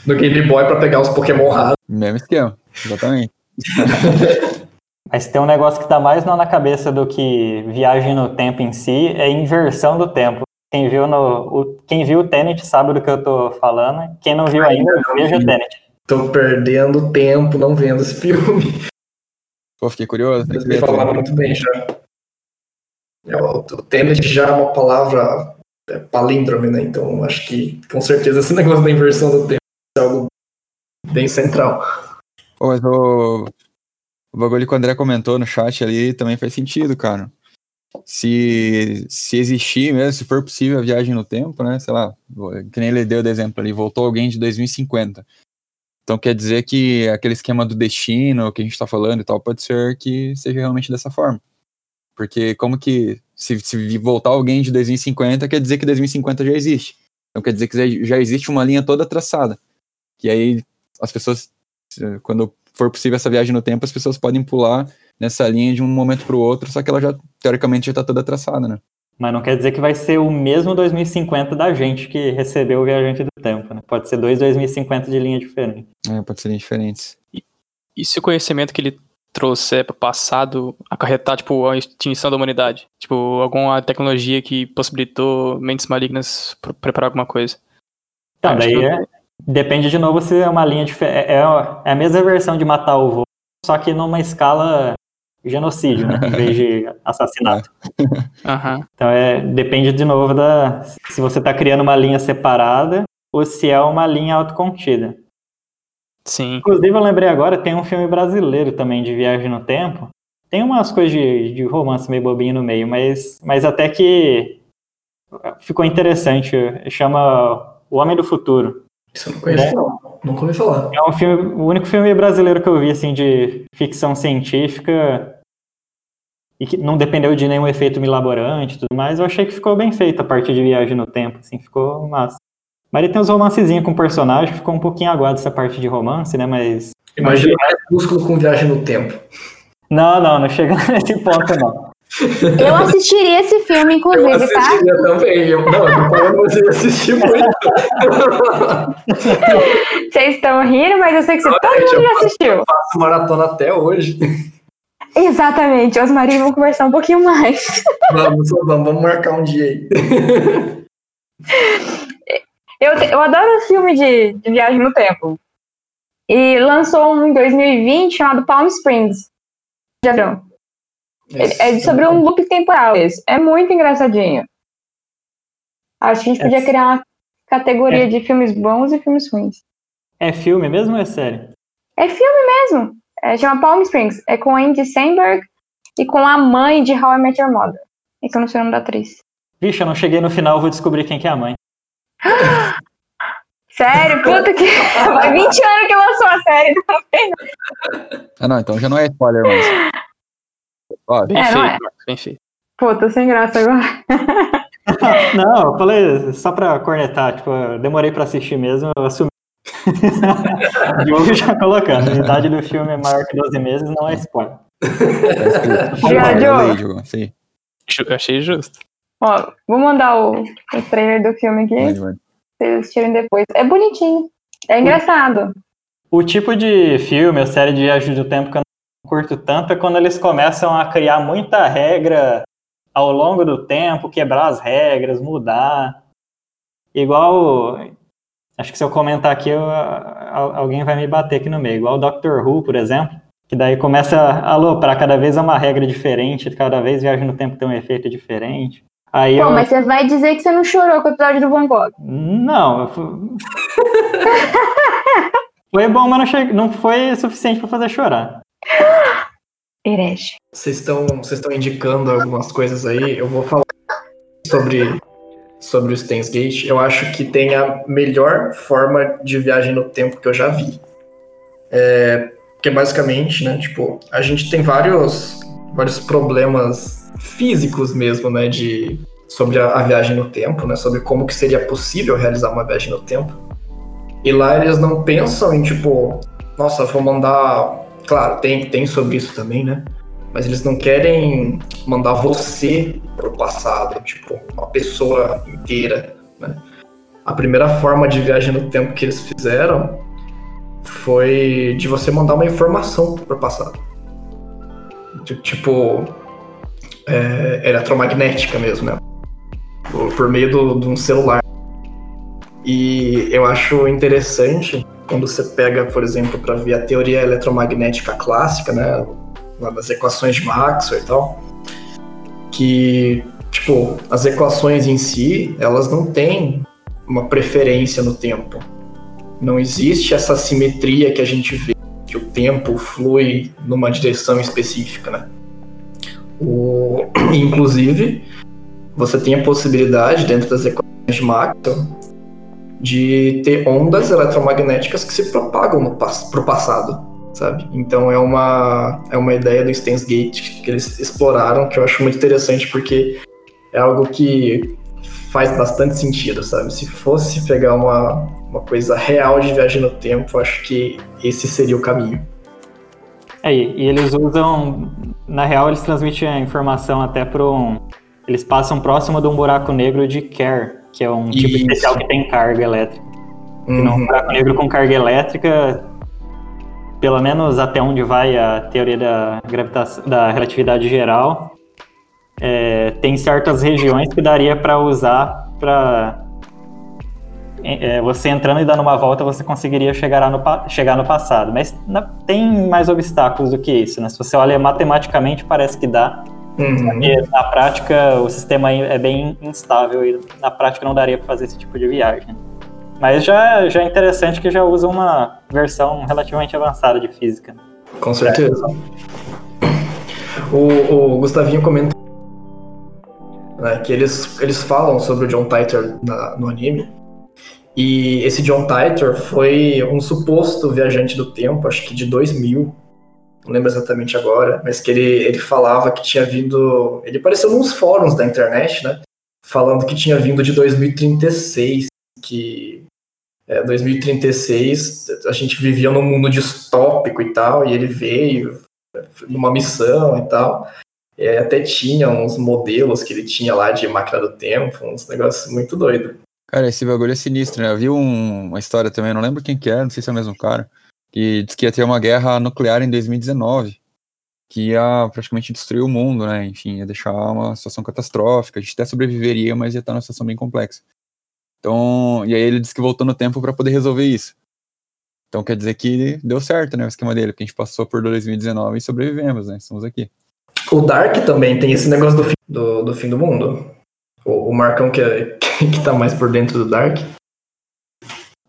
No Game Boy pra pegar os Pokémon raros. Mesmo esquema, exatamente. Mas tem um negócio que tá mais na cabeça do que viagem no tempo em si, é inversão do tempo. Quem viu, no, o, quem viu o Tenet sabe do que eu tô falando. Quem não viu ainda, não veja o. Tenet. Tô perdendo tempo não vendo esse filme. Pô, fiquei curioso. falaram também. muito bem já. É, O, o Tenet já é uma palavra é, palíndrome, né? Então acho que com certeza esse negócio da inversão do tempo é algo bem central. Pô, mas o, o bagulho que o André comentou no chat ali também faz sentido, cara. Se, se existir mesmo, se for possível a viagem no tempo, né? Sei lá, que nem ele deu de exemplo ali, voltou alguém de 2050. Então quer dizer que aquele esquema do destino que a gente tá falando e tal, pode ser que seja realmente dessa forma. Porque como que, se, se voltar alguém de 2050, quer dizer que 2050 já existe. Então quer dizer que já- existe uma linha toda traçada. E aí as pessoas, quando for possível essa viagem no tempo, as pessoas podem pular nessa linha de um momento para o outro, só que ela já, teoricamente, já está toda traçada, né? Mas não quer dizer que vai ser o mesmo 2050 da gente que recebeu o Viajante do Tempo, né? Pode ser dois 2050 de linha diferente. É, pode ser diferentes. E se o conhecimento que ele trouxer para passado acarretar, tipo, a extinção da humanidade? Tipo, alguma tecnologia que possibilitou mentes malignas pre- preparar alguma coisa? Acho daí que- é- depende de novo se é uma linha diferente. É, é a mesma versão de matar o vô, só que numa escala genocídio, né? Em vez de assassinato. Aham. Então é, depende de novo da se você está criando uma linha separada ou se é uma linha autocontida. Sim. Inclusive, eu lembrei agora, tem um filme brasileiro também de viagem no tempo. Tem umas coisas de, de romance meio bobinho no meio, mas, mas até que ficou interessante. Chama O Homem do Futuro. Isso eu não conheço, não. Nunca ouvi falar. É um filme, o único filme brasileiro que eu vi assim de ficção científica e que não dependeu de nenhum efeito milaborante e tudo mais. Eu achei que ficou bem feito a parte de viagem no tempo, assim, ficou massa. Mas ele tem uns romancezinhos com personagem, ficou um pouquinho aguado essa parte de romance, né? Mas Imagina músculo com viagem no tempo. não, não, não chega nesse ponto não. Eu assistiria esse filme, Eu inclusive, tá? assistiria também. Eu, não, eu falando você assistir muito. Vocês estão rindo, mas eu sei que você, todo mundo eu já assistiu. eu faço maratona até hoje. Exatamente, Osmar e vão conversar um pouquinho mais. Vamos, vamos, vamos marcar um dia aí. Eu, eu adoro filme de, de viagem no tempo. E lançou um em 2020 chamado Palm Springs. Já viram? É é sobre um loop temporal. esse. É muito engraçadinho. Acho que a gente podia É. criar uma categoria É. de filmes bons e filmes ruins. É filme mesmo ou é série? É filme mesmo. É, chama Palm Springs. É com a Andy Samberg e com a mãe de How I Met Your Mother. É que eu não sei o nome da atriz. Vixe, eu não cheguei no final, vou descobrir quem que é a mãe. Sério, puta que. Vai 20 anos que lançou a série. Ah, não, então já não é spoiler mais. Ó, Bem É, feito, é. Bem feito. Pô, tô sem graça agora. Não, eu falei só pra cornetar, tipo, eu demorei pra assistir mesmo, eu assumi. Diogo já colocando, a idade do filme é maior que 12 meses, não é spoiler. Fala, Diogo. Sim, Eu achei justo. Ó, vou mandar o, o trailer do filme aqui, mande, mande. pra vocês assistirem depois. É bonitinho. É engraçado. O tipo de filme ou série de viagem do tempo que eu curto tanto é quando eles começam a criar muita regra ao longo do tempo, quebrar as regras, mudar. Igual. Acho que se eu comentar aqui, eu- al- alguém vai me bater aqui no meio. Igual o Doctor Who, por exemplo. Que daí começa a aloprar, cada vez é uma regra diferente, cada vez viagem no tempo tem um efeito diferente. Aí Pô, eu. mas você vai dizer que você não chorou com o episódio do Van Gogh. Não, eu fu- foi bom, mas não, che- não foi suficiente pra fazer chorar. Herege. Vocês estão vocês estão indicando algumas coisas aí. Eu vou falar sobre sobre o Steins Gate, eu acho que tem a melhor forma de viagem no tempo que eu já vi. É, que basicamente, né, tipo, a gente tem vários, vários problemas físicos mesmo, né, de, sobre a, a, viagem no tempo, né, sobre como que seria possível realizar uma viagem no tempo. E lá eles não pensam em, tipo, nossa, vou mandar... Claro, tem, tem sobre isso também, né, mas eles não querem mandar você pro passado, tipo, uma pessoa inteira, né? A primeira forma de viagem no tempo que eles fizeram foi de você mandar uma informação pro passado. Tipo, é, eletromagnética mesmo, né? Por, por meio de um celular. E eu acho interessante quando você pega, por exemplo, para ver a teoria eletromagnética clássica, né? das equações de Maxwell e tal, que, tipo, as equações em si, elas não têm uma preferência no tempo. Não existe essa simetria que a gente vê, que o tempo flui numa direção específica, né? O... Inclusive, você tem a possibilidade, dentro das equações de Maxwell, de ter ondas eletromagnéticas que se propagam para o passado sabe? Então é uma, é uma ideia do Steins Gate que eles exploraram, que eu acho muito interessante, porque é algo que faz bastante sentido, sabe? Se fosse pegar uma, uma coisa real de viagem no tempo, acho que esse seria o caminho. É, e eles usam, na real, eles transmitem a informação até para um. Eles passam próximo de um buraco negro de Kerr, que é um tipo Isso. especial que tem carga elétrica. Uhum. Um buraco negro com carga elétrica pelo menos até onde vai a teoria da, gravitação, da relatividade geral, é, tem certas regiões que daria para usar para é, você entrando e dando uma volta você conseguiria chegar no, chegar no passado, mas na, tem mais obstáculos do que isso, né? Se você olha matematicamente parece que dá, uhum. porque na prática o sistema é bem instável e na prática não daria para fazer esse tipo de viagem. Mas já, já é interessante que já usa uma versão relativamente avançada de física. Com certeza. O, o Gustavinho comentou né, que eles, eles falam sobre o John Titor na, no anime. E esse John Titor foi um suposto viajante do tempo, acho que de 2000, não lembro exatamente agora, mas que ele, ele falava que tinha vindo. Ele apareceu nos fóruns da internet, né? Falando que tinha vindo de 2036, que é, 2036 a gente vivia num mundo distópico e tal, e ele veio numa missão e tal. E até tinha uns modelos que ele tinha lá de máquina do tempo, uns negócios muito doidos. Cara, esse bagulho é sinistro, né? Eu vi um, uma história também, não lembro quem que era, não sei se é o mesmo cara, que disse que ia ter uma guerra nuclear em 2019, que ia praticamente destruir o mundo, né? Enfim, ia deixar uma situação catastrófica. A gente até sobreviveria, mas ia estar numa situação bem complexa. Então, e aí ele disse que voltou no tempo para poder resolver isso. Então quer dizer que deu certo, né, o esquema dele, porque a gente passou por 2019 e sobrevivemos, né? Estamos aqui. O Dark também tem esse negócio do fim do, do, fim do mundo. O, o Marcão que, é, que tá mais por dentro do Dark.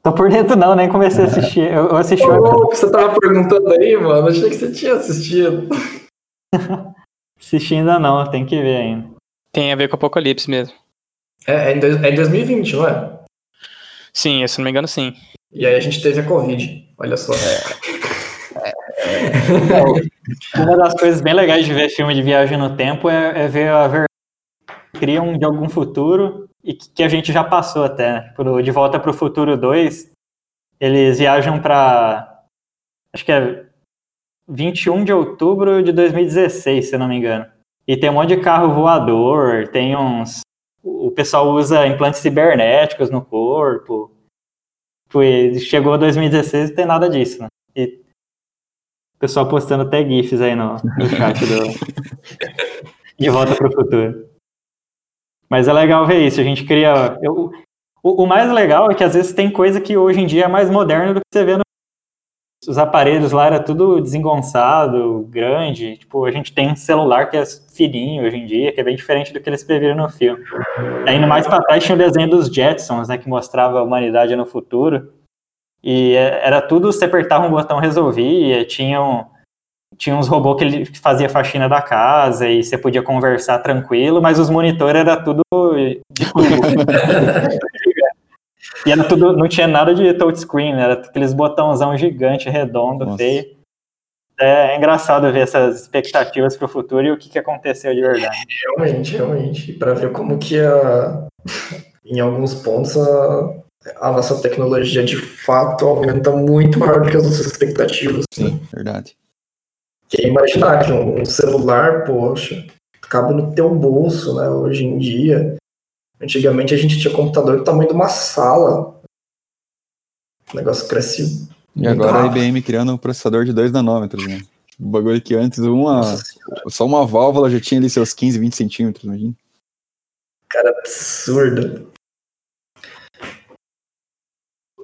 Tô por dentro não, nem comecei a assistir. Eu, eu assisti o que você tava perguntando aí, mano. Achei que você tinha assistido. Assisti ainda não, tem que ver ainda. Tem a ver com o Apocalipse mesmo. É, é, em, dois, é em 2020, não é? Sim, se não me engano, sim. E aí a gente teve a Covid, olha só. É. É, uma das coisas bem legais de ver filme de viagem no tempo é, é ver a ver criam de algum futuro e que a gente já passou até. Né? Pro, de Volta para o Futuro 2, eles viajam para acho que é 21 de outubro de 2016, se não me engano. E tem um monte de carro voador, tem uns o pessoal usa implantes cibernéticos no corpo. Foi, chegou 2016 e tem nada disso, né? E o pessoal postando até GIFs aí no, no chat do De Volta para o Futuro. Mas é legal ver isso. A gente cria. Eu, o, o, mais legal é que às vezes tem coisa que hoje em dia é mais moderna do que você vê no os aparelhos lá era tudo desengonçado, grande. Tipo, a gente tem um celular que é fininho hoje em dia, que é bem diferente do que eles previram no filme. Aí, mais para trás tinha o desenho dos Jetsons, né, que mostrava a humanidade no futuro. E é, era tudo, você apertava um botão resolvia, tinham tinha uns robôs que ele fazia faxina da casa e você podia conversar tranquilo, mas os monitores era tudo de tubo. e era tudo, não tinha nada de touchscreen, era aqueles botãozão gigante, redondo, Nossa. feio. É, engraçado ver essas expectativas para o futuro e o que, que aconteceu de verdade. Realmente, realmente. Para ver como que a, em alguns pontos a, a nossa tecnologia de fato aumenta muito maior do que as nossas expectativas. né? Sim, verdade. Que é imaginar que um, um celular, poxa, cabe no teu bolso, né? Hoje em dia. Antigamente a gente tinha computador do tamanho de uma sala. O negócio cresce. E agora a. IBM criando um processador de 2 nanômetros, né? O bagulho que antes uma, só uma válvula já tinha ali seus 15, 20 centímetros, imagina. cara, absurdo.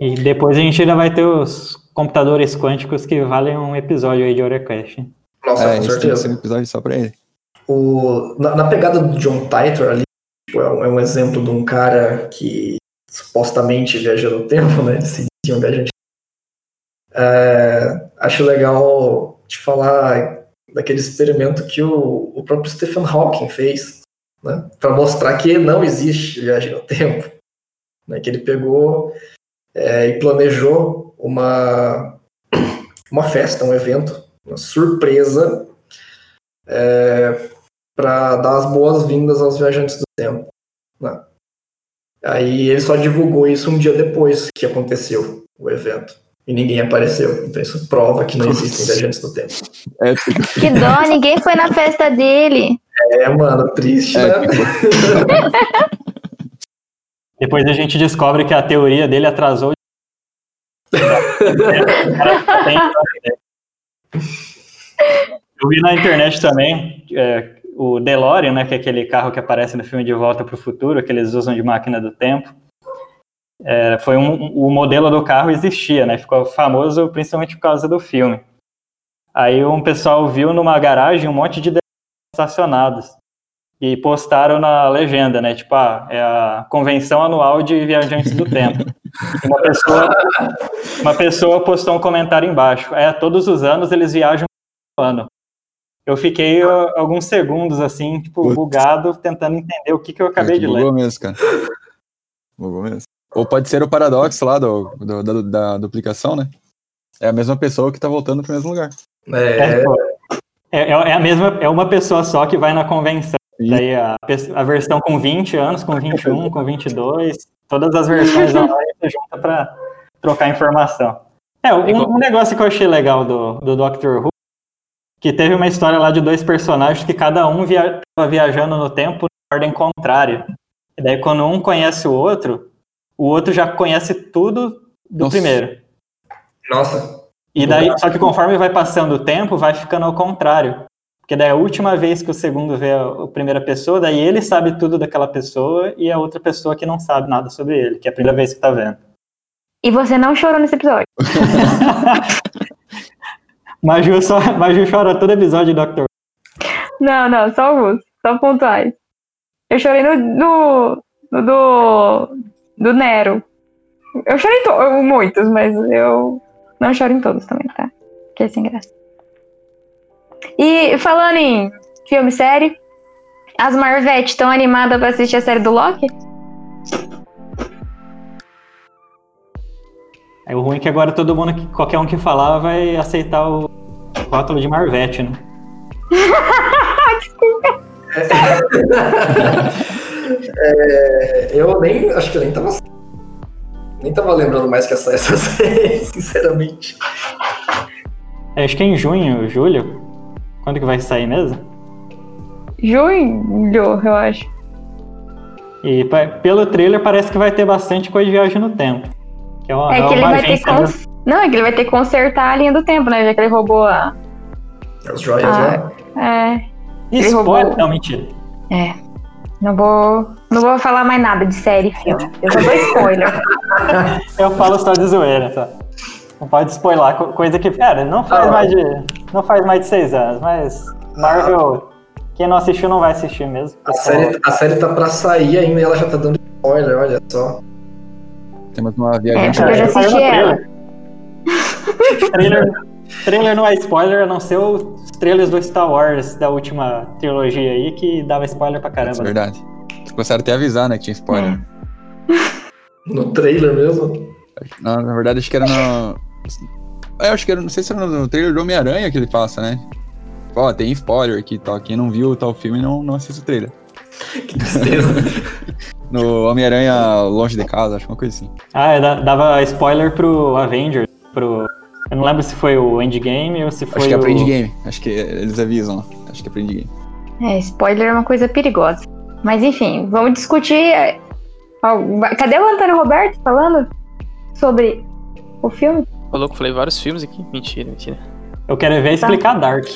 E depois a gente ainda vai ter os computadores quânticos que valem um episódio aí de Orecast. Nossa, é, com esse tem que certeza. ser um episódio só pra ele. O, na, na pegada do John Titor ali, tipo, é, um, é um exemplo de um cara que supostamente viaja no tempo, né? Ele se dizia um viajante. É, acho legal te falar daquele experimento que o, o próprio Stephen Hawking fez, né? Para mostrar que não existe viagem no tempo. Né, que ele pegou é, e planejou uma, uma festa, um evento, uma surpresa para dar as boas-vindas aos viajantes do tempo. né? Aí ele só divulgou isso um dia depois que aconteceu o evento. E ninguém apareceu. Então isso prova que não existem viajantes do tempo. Épico, Que dó, ninguém foi na festa dele. É, mano, triste, né? épico. Depois a gente descobre que a teoria dele atrasou. Eu vi na internet também é, o DeLorean, né, que é aquele carro que aparece no filme De Volta para o Futuro, que eles usam de máquina do tempo. É, foi um, o modelo do carro existia, né? Ficou famoso principalmente por causa do filme. Aí um pessoal viu numa garagem um monte de estacionados e postaram na legenda, né? Tipo, ah, é a convenção anual de viajantes do tempo. Uma pessoa, uma pessoa postou um comentário embaixo. É, todos os anos eles viajam um ano. Eu fiquei ó, alguns segundos assim, tipo, Putz. bugado, tentando entender o que, que eu acabei É, de que ler. Bugou mesmo, cara. Bugou mesmo. Ou pode ser o paradoxo lá do, do- da, da duplicação, né? É a mesma pessoa que tá voltando pro mesmo lugar. É, pô. É, é a mesma, é uma pessoa só que vai na convenção. E- Daí a, a versão com 20 anos, com 21, com 22, todas as versões online você junta pra trocar informação. É, um, um negócio que eu achei legal do, do Doctor Who, que teve uma história lá de dois personagens que cada um via, tava viajando no tempo na ordem contrária. E daí quando um conhece o outro, o outro já conhece tudo do Nossa. primeiro. nossa, E daí, só que conforme vai passando o tempo, vai ficando ao contrário. Porque daí a última vez que o segundo vê a, primeira pessoa, daí ele sabe tudo daquela pessoa e a outra pessoa que não sabe nada sobre ele, que é a primeira vez que tá vendo. E você não chorou nesse episódio. Maju, só, Maju chora todo episódio de Doctor. Não, não, só alguns. Só pontuais. Eu chorei no, no, no do, do Nero. Eu chorei em to- muitos, mas eu não choro em todos também, tá? Que é sem graça. E falando em filme e série, as Marvete estão animadas pra assistir a série do Loki? Aí o ruim é que agora todo mundo, que- qualquer um que falar, vai aceitar o rótulo de Marvete, né? É, eu nem. Acho que eu nem tava. Nem tava lembrando mais que essa, essa série, sinceramente. É, Acho que é em junho, julho. Quando que vai sair mesmo? Julho, eu acho. E pelo trailer parece que vai ter bastante coisa de viagem no tempo. Que é, uma, É que ele vai ter né? cons... Não, é que ele vai ter que consertar a linha do tempo, né? Já que ele roubou a. As joias Ah. lá. É. Ele Spoiler? roubou- Não, mentira. É. Não vou. Não vou falar mais nada de série e filme. Eu só dou spoiler. Eu falo só de zoeira, só. Não pode spoiler, co- coisa que. Cara, não faz Ah, mais de. Não faz mais de seis anos, mas Marvel. Quem não assistiu não vai assistir mesmo. A série, a série tá pra sair ainda e ela já tá dando spoiler, olha só. Temos uma É, viajante. eu já Saiu assisti no ela. trailer. trailer. trailer não é spoiler, a não ser os trailers do Star Wars da última trilogia aí, que dava spoiler pra É caramba. né? verdade. Começaram até a avisar, né, que tinha spoiler. No trailer mesmo. Na, na verdade, acho que era no. Eu acho que era, não sei se era no, trailer do Homem-Aranha que ele passa, né? Ó, tem spoiler aqui tal. Quem não viu tal filme não, não assiste o trailer. Que tristeza. No Homem-Aranha Longe de Casa, acho que uma coisa assim. Ah, é, da- dava spoiler pro Avengers, pro... Eu não lembro se foi o Endgame ou se foi Acho que é o... pra Endgame. Acho que eles avisam lá. Acho que é pra Endgame. É, spoiler é uma coisa perigosa. Mas enfim, vamos discutir. é, Cadê o Antônio Roberto falando sobre o filme? Ô, louco, falei vários filmes aqui. Mentira, mentira. Eu quero ver explicar Dark.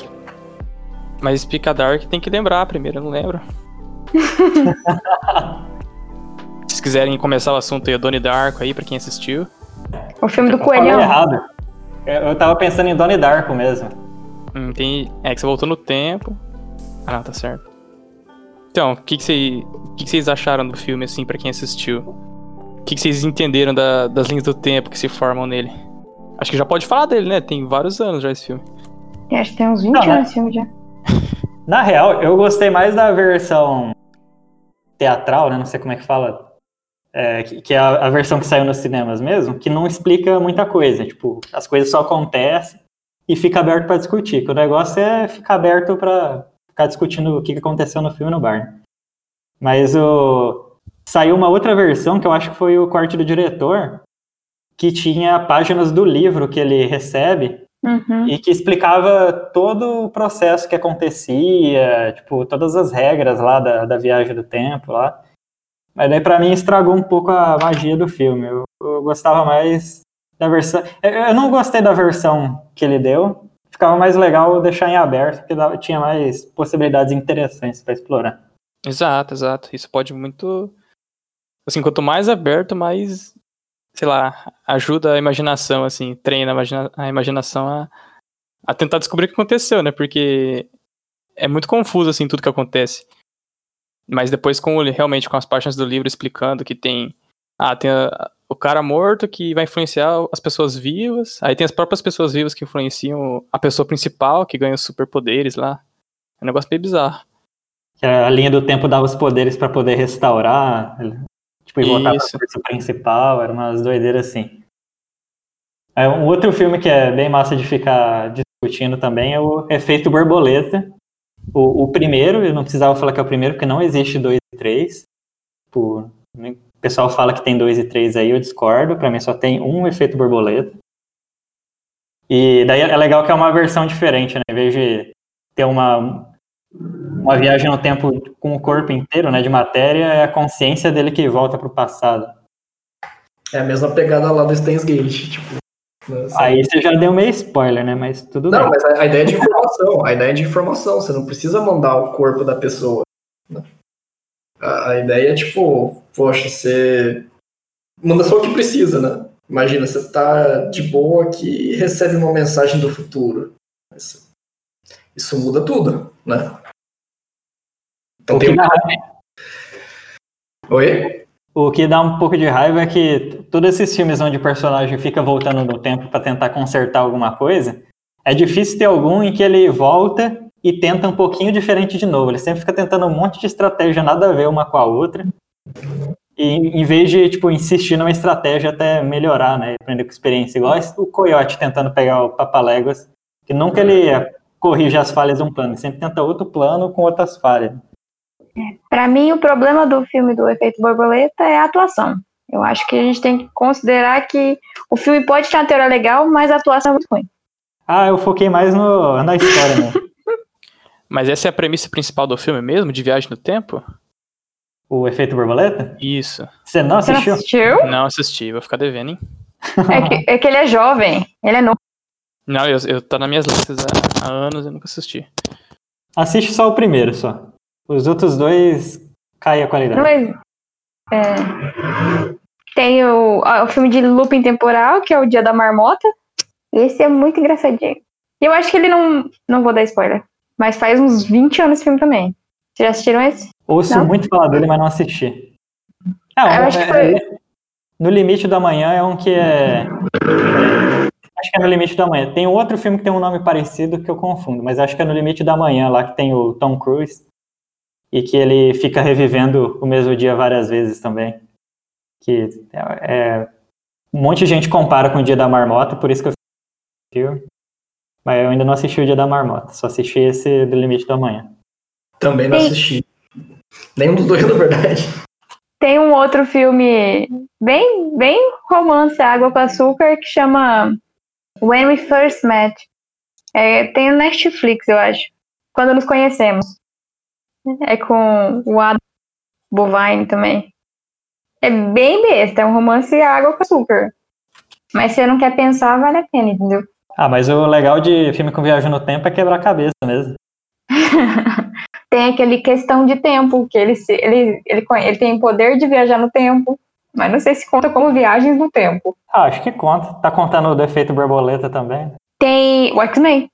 Mas explica Dark tem que lembrar primeiro, eu não lembro. Se vocês quiserem começar o assunto aí, o Donnie Darko aí, pra quem assistiu. O filme do Coelhão. errado. Eu, tava pensando em Donnie Darko mesmo. Hum, tem... É que você voltou no tempo. Ah, não, tá certo. Então, o que, que, que, que vocês acharam do filme, assim, pra quem assistiu? O que, que vocês entenderam da- das linhas do tempo que se formam nele? Acho que já pode falar dele, né? Tem vários anos já esse filme. Eu Acho que tem uns 20 Não, né? anos esse filme já. Na real, eu gostei mais da versão teatral, né? Não sei como é que fala. É, que, que é a, a versão que saiu nos cinemas mesmo, que não explica muita coisa. Tipo, as coisas só acontecem e fica aberto pra discutir. Que o negócio é ficar aberto pra ficar discutindo o que que aconteceu no filme no bar. né? Mas o saiu uma outra versão que eu acho que foi o corte do diretor, que tinha páginas do livro que ele recebe Uhum. e que explicava todo o processo que acontecia, tipo, todas as regras lá da, da viagem do tempo lá. Mas daí pra mim estragou um pouco a magia do filme. Eu, eu gostava mais da versão. Eu, eu não gostei da versão que ele deu. Ficava mais legal deixar em aberto, porque dava- tinha mais possibilidades interessantes pra explorar. Exato, exato. Isso pode muito. Assim, quanto mais aberto, mais. Sei lá, ajuda a imaginação, assim, treina a imagina- a imaginação a, a tentar descobrir o que aconteceu, né? Porque é muito confuso, assim, tudo que acontece. Mas depois, com realmente com as páginas do livro explicando que tem. Ah, tem a- o cara morto que vai influenciar as pessoas vivas. Aí tem as próprias pessoas vivas que influenciam a pessoa principal, que ganha os superpoderes lá. É um negócio meio bizarro. Que a linha do tempo dava os poderes pra poder restaurar, tipo, e voltar pra Isso. força principal, era umas doideiras assim. É, um outro filme que é bem massa de ficar discutindo também é o Efeito Borboleta. O, o primeiro, eu não precisava falar que é o primeiro, porque não existe dois e três. Tipo, o pessoal fala que tem dois e três aí, eu discordo. Pra mim só tem um Efeito Borboleta. E daí é legal que é uma versão diferente, né? Em vez de ter uma, uma viagem no tempo com o corpo inteiro, né, de matéria, é a consciência dele que volta pro passado. É a mesma pegada lá do Steins Gate, tipo. né, assim. Aí você já deu meio spoiler, né, mas tudo Não, bem. mas a, a ideia é de informação. A ideia é de informação. Você não precisa mandar o corpo da pessoa. né? A, a ideia é tipo, poxa, você manda só o que precisa, né? Imagina, você tá de boa aqui e recebe uma mensagem do futuro. Isso, isso muda tudo, né? Então O tem que, um... dá, Oi? o que dá um pouco de raiva é que todos esses filmes onde o personagem fica voltando no tempo pra tentar consertar alguma coisa, é difícil ter algum em que ele volta e tenta um pouquinho diferente de novo. Ele sempre fica tentando um monte de estratégia nada a ver uma com a outra. E em vez de, tipo, insistir numa estratégia até melhorar, né? Aprender com experiência. Igual o Coyote tentando pegar o Papaléguas, que nunca ele corrige as falhas de um plano, ele sempre tenta outro plano com outras falhas. Pra mim, o problema do filme do Efeito Borboleta é a atuação. Eu acho que a gente tem que considerar que o filme pode ter uma teoria legal, mas a atuação é muito ruim. Ah, eu foquei mais no, na história, né? Mas essa é a premissa principal do filme mesmo, de viagem no tempo? O efeito borboleta? Isso. Você não Você não assistiu? assistiu? Não assisti, vou ficar devendo, hein? É que, é que ele é jovem, ele é novo. Não, eu, eu tá nas minhas listas há, há anos e nunca assisti. Assiste só o primeiro, só. Os outros dois cai a qualidade. Mas, é, tem o, o filme de looping temporal, que é o Dia da Marmota. Esse é muito engraçadinho. E eu acho que ele não. Não vou dar spoiler. Mas faz uns 20 anos esse filme também. Vocês já assistiram esse? Ouço Não. muito falar dele, mas não assisti. Ah, Eu um- acho que é- foi- é- No Limite da Manhã é um que é. Acho que é No Limite da Manhã. Tem outro filme que tem um nome parecido que eu confundo, mas acho que é No Limite da Manhã, lá que tem o Tom Cruise e que ele fica revivendo o mesmo dia várias vezes também. Que é, é um monte de gente compara com o Dia da Marmota, por isso que eu filme. Mas eu ainda não assisti o Dia da Marmota, só assisti esse do Limite da Manhã. Também não assisti. Nenhum dos dois, na verdade. Tem um outro filme bem, bem romance, Água com Açúcar, que chama When We First Met. É, tem no Netflix, eu acho. Quando nos conhecemos. É com o Adam Bovine também. É bem besta, é um romance Água com Açúcar. Mas se você não quer pensar, vale a pena, entendeu? Ah, mas o legal de filme com viagem no tempo é quebrar a cabeça mesmo. tem aquele questão de tempo, que ele, se- ele, ele, ele tem poder de viajar no tempo, mas não sei se conta como viagens no tempo. Ah, acho que conta. Tá contando o defeito borboleta também. Tem o X-Men.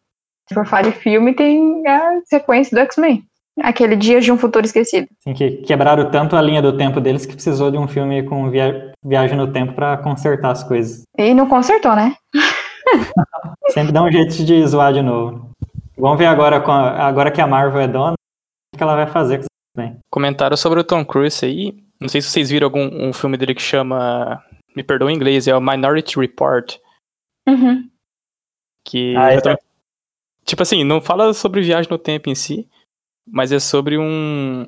Se for falar de filme, tem a sequência do X-Men. Aquele Dias de um Futuro Esquecido. Assim, que quebraram tanto a linha do tempo deles que precisou de um filme com via- viagem no tempo pra consertar as coisas. E não consertou, né? Sempre dá um jeito de zoar de novo. Vamos ver agora, a- agora que a Marvel é dona, o que ela vai fazer com isso também. Comentaram sobre o Tom Cruise aí. Não sei se vocês viram algum um filme dele que chama. Me perdoa em inglês, é o Minority Report. Uhum. Que Ah, esse também- Tipo assim, não fala sobre viagem no tempo em si, mas é sobre um.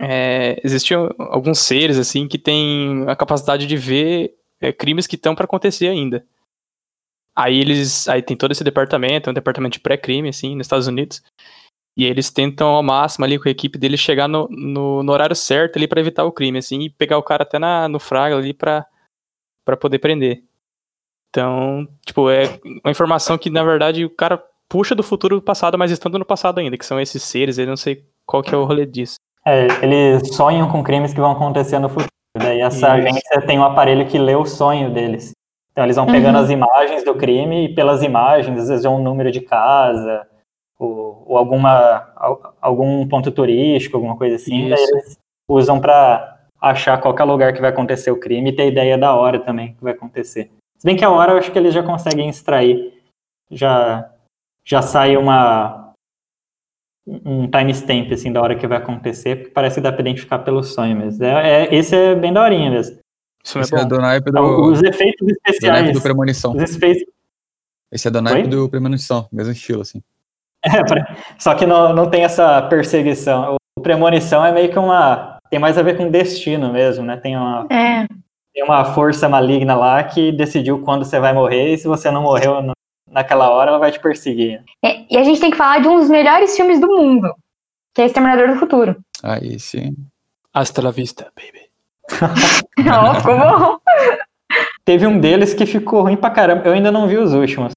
É, existiam alguns seres assim que têm a capacidade de ver é, crimes que estão para acontecer ainda. Aí eles, aí tem todo esse departamento, é um departamento de pré-crime assim nos Estados Unidos, e eles tentam ao máximo ali com a equipe deles chegar no, no, no horário certo ali para evitar o crime assim e pegar o cara até na, no fraga ali para para poder prender. Então, tipo, é uma informação que na verdade o cara puxa do futuro do passado, mas estando no passado ainda, que são esses seres, eu não sei qual que é o rolê disso. É, eles sonham com crimes que vão acontecer no futuro. Daí essa Isso. agência tem um aparelho que lê o sonho deles. Então eles vão pegando Uhum. as imagens do crime e pelas imagens, às vezes é um número de casa, ou, ou alguma, al- algum ponto turístico, alguma coisa assim. Eles usam para achar qual que é o lugar que vai acontecer o crime e ter ideia da hora também que vai acontecer. Se bem que a hora eu acho que eles já conseguem extrair. Já, já sai uma um timestamp assim da hora que vai acontecer, porque parece que dá pra identificar pelo sonho mesmo. É, é- esse é bem daorinha mesmo. Isso é Esse é bom. do naipe Então, do, Os efeitos do, naipe especiais. do Premonição. Os efeitos, Esse é do naipe Oi? do Premonição, mesmo estilo, assim. É, pra- só que não, não tem essa perseguição. O premonição é meio que uma. Tem mais a ver com destino mesmo, né? Tem uma, É. tem uma força maligna lá que decidiu quando você vai morrer, e se você não morreu no- naquela hora, ela vai te perseguir. É, E a gente tem que falar de um dos melhores filmes do mundo, que é Exterminador do Futuro. Aí sim. Hasta la vista, baby. Não, ficou bom. Teve um deles que ficou ruim pra caramba. Eu ainda não vi os últimos.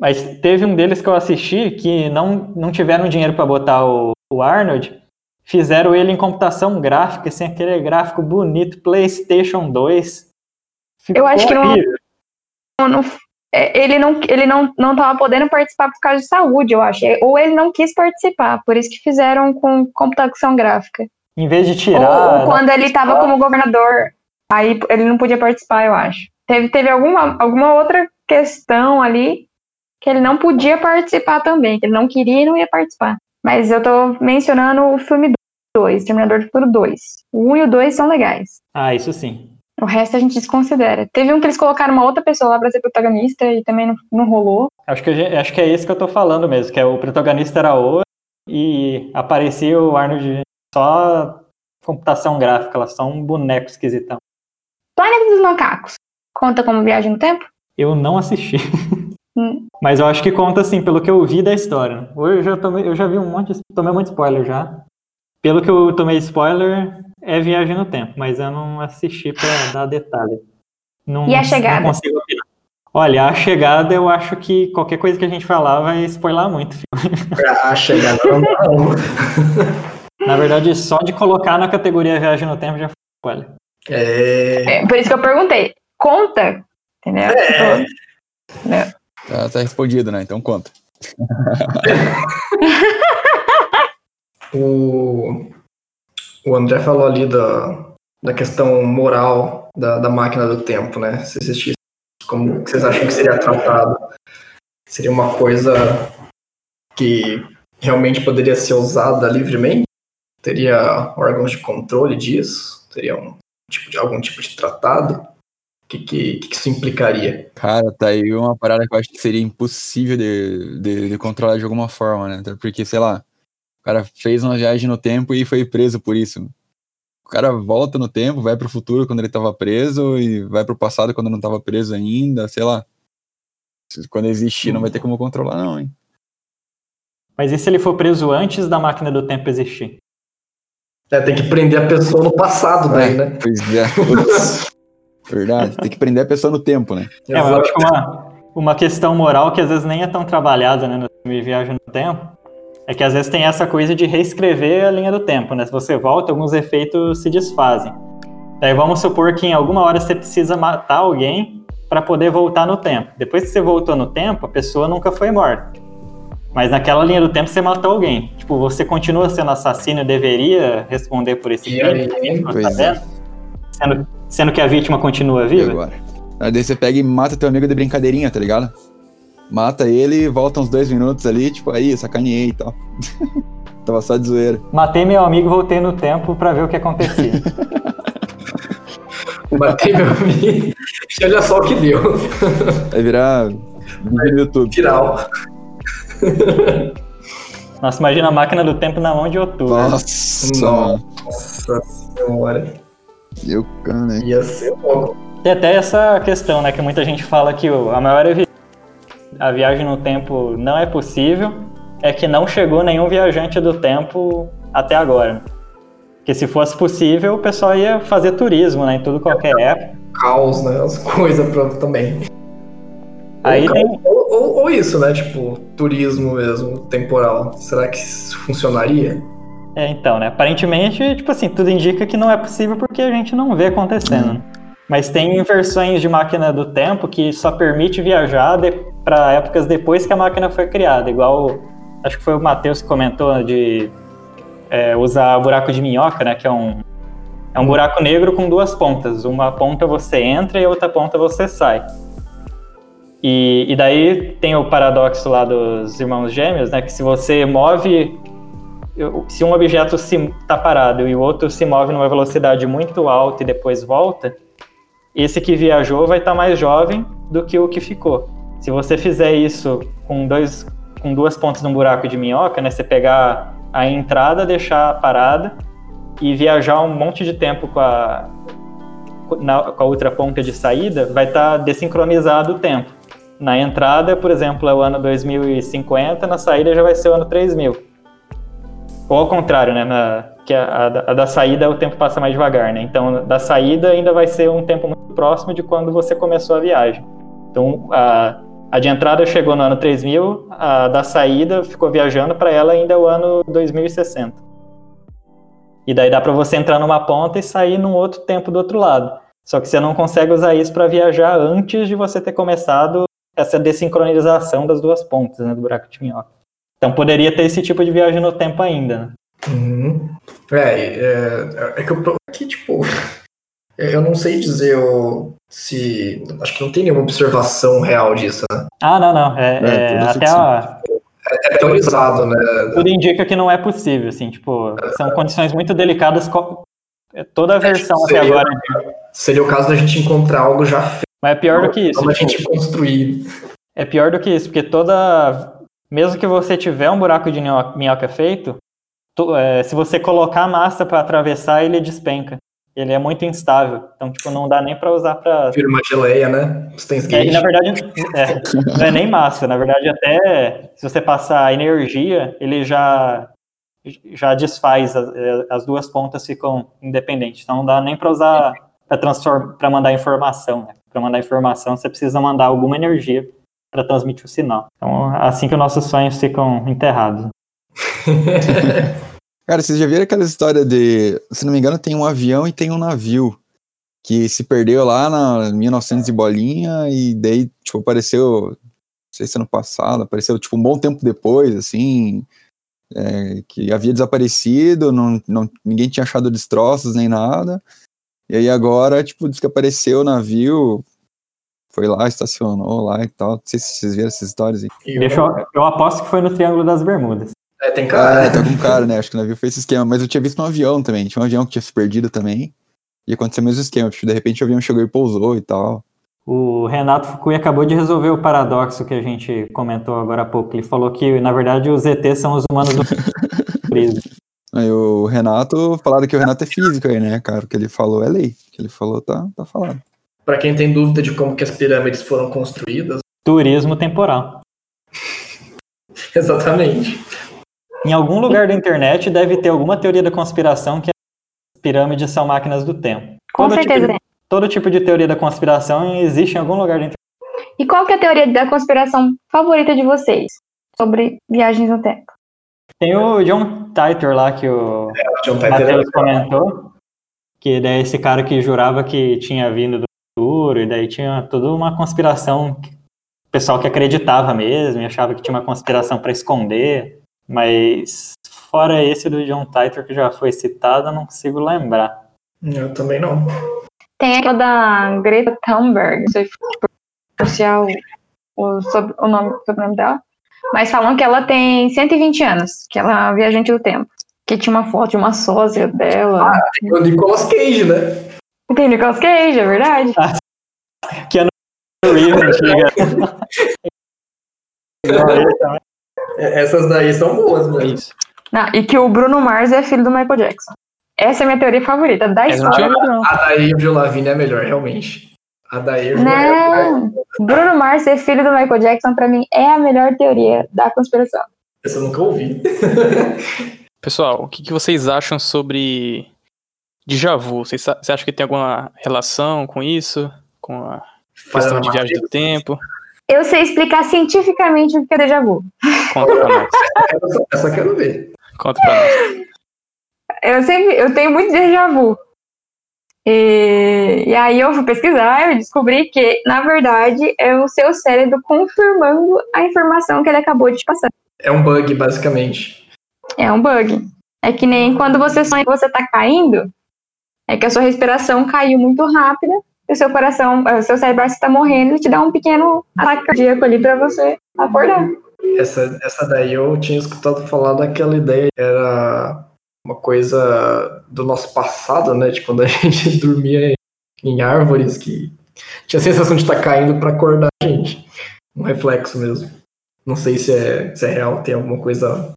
Mas teve um deles que eu assisti que não, não tiveram dinheiro pra botar o, o Arnold. Fizeram ele em computação gráfica, assim, aquele gráfico bonito, PlayStation 2. Ficou Eu acho que não-. Não- é, ele não, ele não, não tava podendo participar por causa de saúde, eu acho. Ou ele não quis participar, por isso que fizeram com computação gráfica. Em vez de Ou, tirar. ou quando ele estava como governador, aí ele não podia participar, eu acho. Teve, teve alguma, alguma outra questão ali que ele não podia participar também, que ele não queria e não ia participar. Mas eu tô mencionando o filme 2, Terminador do Futuro 2. O 1 e o 2 são legais. Ah, isso sim. O resto a gente desconsidera. Teve um que eles colocaram uma outra pessoa lá pra ser protagonista e também não, não rolou. Acho que, acho que é esse que eu tô falando mesmo, que é o protagonista era o e aparecia o Arnold só computação gráfica, lá, só um boneco esquisitão. Planeta dos Macacos. Conta como viagem no tempo? Eu não assisti. Hum. Mas eu acho que conta assim, pelo que eu vi da história. Hoje eu já, tomei, eu já vi um monte, de- tomei muito spoiler já. Pelo que eu tomei spoiler, é viagem no tempo, mas eu não assisti pra dar detalhe. Não, E a chegada? Não consigo opinar. Olha, a chegada eu acho que qualquer coisa que a gente falar vai spoiler muito. A chegada não, não. Na verdade, só de colocar na categoria viagem no tempo já foi spoiler. É. É, por isso que eu perguntei. Conta? Entendeu? É. Tá, tá respondido, né? Então conta. O, o André falou ali da, da questão moral da, da máquina do tempo, né? Se existisse Como vocês acham que seria tratado? Seria uma coisa que realmente poderia ser usada livremente? Teria órgãos de controle disso? Teria um tipo de, algum tipo de tratado? O que, que, que isso implicaria? Cara, tá aí uma parada que eu acho que seria impossível de, de, de controlar de alguma forma, né? Até Porque, sei lá, o cara fez uma viagem no tempo e foi preso por isso. O cara volta no tempo, vai pro futuro quando ele tava preso e vai pro passado quando não tava preso ainda, sei lá. Quando existir, não vai ter como controlar, não, hein? Mas e se ele for preso antes da máquina do tempo existir? É, tem que prender a pessoa no passado daí, né? Pois é. Verdade, tem que prender a pessoa no tempo, né? É, eu acho que uma, uma questão moral que às vezes nem é tão trabalhada né, no filme Viagem no Tempo, é que às vezes tem essa coisa de reescrever a linha do tempo, né? Se você volta, alguns efeitos se desfazem. Daí vamos supor que em alguma hora você precisa matar alguém para poder voltar no tempo. Depois que você voltou no tempo, a pessoa nunca foi morta. Mas naquela linha do tempo você matou alguém. Tipo, você continua sendo assassino e deveria responder por esse crime? tá Pois é. vendo? Sendo, sendo que a vítima continua E viva? agora? Aí daí você pega e mata teu amigo de brincadeirinha, tá ligado? Mata ele, volta uns dois minutos ali, tipo, aí, sacaneei e tal. Tava só de zoeira. Matei meu amigo e voltei no tempo pra ver o que acontecia. Matei meu amigo. E olha só o que deu. Vai virar vídeo no YouTube. Viral. Nossa, imagina a máquina do tempo na mão de outubro. Nossa, Nossa. Nossa senhora. Eu, cara, né? Ia ser louco. Tem até essa questão, né? Que muita gente fala que a maior evidência a viagem no tempo não é possível é que não chegou nenhum viajante do tempo até agora. Porque se fosse possível, o pessoal ia fazer turismo, né? Em tudo qualquer época. Caos, né? As coisas pra, também. Aí ou, tem, ou, ou- ou isso, né? Tipo, turismo mesmo, temporal. Será que isso funcionaria? É, então, né? Aparentemente, tipo assim, tudo indica que não é possível porque a gente não vê acontecendo. né? Mas tem versões de máquina do tempo que só permite viajar para épocas depois que a máquina foi criada. Igual, acho que foi o Matheus que comentou de é, usar buraco de minhoca, né? Que é um, é um buraco negro com duas pontas. Uma ponta você entra e a outra ponta você sai. E, e daí tem o paradoxo lá dos irmãos gêmeos, né? Que se você move se um objeto está parado e o outro se move numa velocidade muito alta e depois volta, esse que viajou vai estar mais jovem do que o que ficou. Se você fizer isso com, dois, com duas pontas num buraco de minhoca, né, você pegar a entrada, deixar parada e viajar um monte de tempo com a, na- com a outra ponta de saída, vai estar desincronizado o tempo. Na entrada, por exemplo, é o ano 2050, na saída já vai ser o ano 3000. Ou ao contrário, né? Na, que a, a da- saída o tempo passa mais devagar, né? Então, da saída ainda vai ser um tempo muito próximo de quando você começou a viagem. Então, a, a de entrada chegou no ano 3000, a da saída ficou viajando para ela ainda é o ano 2060. E daí dá para você entrar numa ponta e sair num outro tempo do outro lado. Só que você não consegue usar isso para viajar antes de você ter começado essa desincronização das duas pontas né, do buraco de minhoca. Então poderia ter esse tipo de viagem no tempo ainda. Né? Uhum. É, é, é que eu que, tipo, eu não sei dizer o- se. Acho que não tem nenhuma observação real disso, né? Ah, não, não. É, É, é, até a, É teorizado, né? tudo indica que não é possível, assim, tipo, são condições muito delicadas. co- é, Toda a versão até Seria- agora. Seria o caso da gente encontrar algo já feito, Mas é pior do que isso. da tipo, gente construir. É pior do que isso, porque toda. Mesmo que você tiver um buraco de minho- minhoca feito, tu- é, se você colocar a massa para atravessar, ele despenca. Ele é muito instável. Então, tipo, não dá nem para usar para. Vira uma geleia, né? Steins É, Gate. e na verdade, é, não é nem massa. Na verdade, até se você passar energia, ele já já desfaz. As, as duas pontas ficam independentes. Então, não dá nem para usar para mandar informação. Né? Para mandar informação, você precisa mandar alguma energia para transmitir o sinal. Então, assim que os nossos sonhos ficam enterrados. Cara, vocês já viram aquela história de. Se não me engano, tem um avião e tem um navio que se perdeu lá na 1900 e bolinha e daí, tipo, apareceu. Não sei se ano passado, apareceu, tipo, um bom tempo depois, assim. é, que havia desaparecido, não, não, ninguém tinha achado destroços nem nada. E aí agora, tipo, diz que apareceu o navio foi lá, estacionou lá e tal. Não sei se vocês viram essas histórias aí. Deixa eu, eu aposto que foi no Triângulo das Bermudas. É, tem cara. Ah, tá com cara, né? Acho que o navio fez esse esquema. Mas eu tinha visto um avião também. Tinha um avião que tinha se perdido também. E aconteceu o mesmo esquema. Tipo, de repente o avião chegou e pousou e tal. O Renato Fukui acabou de resolver o paradoxo que a gente comentou agora há pouco. Ele falou que, na verdade, os ETs são os humanos do preso. Aí o Renato, falaram que o Renato é físico aí, né, cara? O que ele falou é lei. O que ele falou tá, tá falado. Pra quem tem dúvida de como que as pirâmides foram construídas, Turismo temporal. exatamente. Em algum lugar da internet deve ter alguma teoria da conspiração que as pirâmides são máquinas do tempo. Com Todo certeza tipo, tem. todo tipo de teoria da conspiração existe em algum lugar da internet. E qual que é a teoria da conspiração favorita de vocês sobre viagens no tempo? Tem o John Titor lá que o John Titor Matheus é- comentou, que daí esse cara que jurava que tinha vindo do futuro, e daí tinha toda uma conspiração, que- pessoal que acreditava mesmo, e achava que tinha uma conspiração para esconder, mas fora esse do John Titor que já foi citado, eu não consigo lembrar. Eu também não. Tem aquela da Greta Thunberg, não sei se pronunciar o, o, sob- o nome, o sobrenome dela, mas falam que ela tem 120 anos, que ela é viajante do tempo. Que tinha uma foto de uma sósia dela. Tem o Nicolas Cage, né? Tem Nicolas Cage, é verdade. Reeves, antiga. É, Essas daí são boas É isso. Não, e que o Bruno Mars é filho do Michael Jackson. Essa é a minha teoria favorita da Essa história. não. A da Avril Lavigne é melhor, realmente. A da Avril é Não, Bruno Mars ser filho do Michael Jackson, pra mim, é a melhor teoria da conspiração. Essa eu nunca ouvi. Pessoal, o que, que vocês acham sobre déjà vu? Você acha que tem alguma relação com isso? Com a questão de viagem do tempo? Eu sei explicar cientificamente o que é déjà vu. Conta pra nós. Essa, essa eu quero ver. Conta pra nós. Eu sempre, eu tenho muito déjà vu. E, e aí eu fui pesquisar e descobri que, na verdade, é o seu cérebro confirmando a informação que ele acabou de te passar. É um bug, basicamente. É um bug. É que nem quando você sonha que você tá caindo, é que a sua respiração caiu muito rápida, e o seu coração, eh, o seu cérebro está morrendo e te dá um pequeno ataque cardíaco ali pra você acordar. Essa, essa daí eu tinha escutado falar daquela ideia. Era uma coisa do nosso passado, né? De quando a gente dormia em árvores, que tinha a sensação de estar caindo para acordar a gente. Um reflexo mesmo. Não sei se é, se é real, tem alguma coisa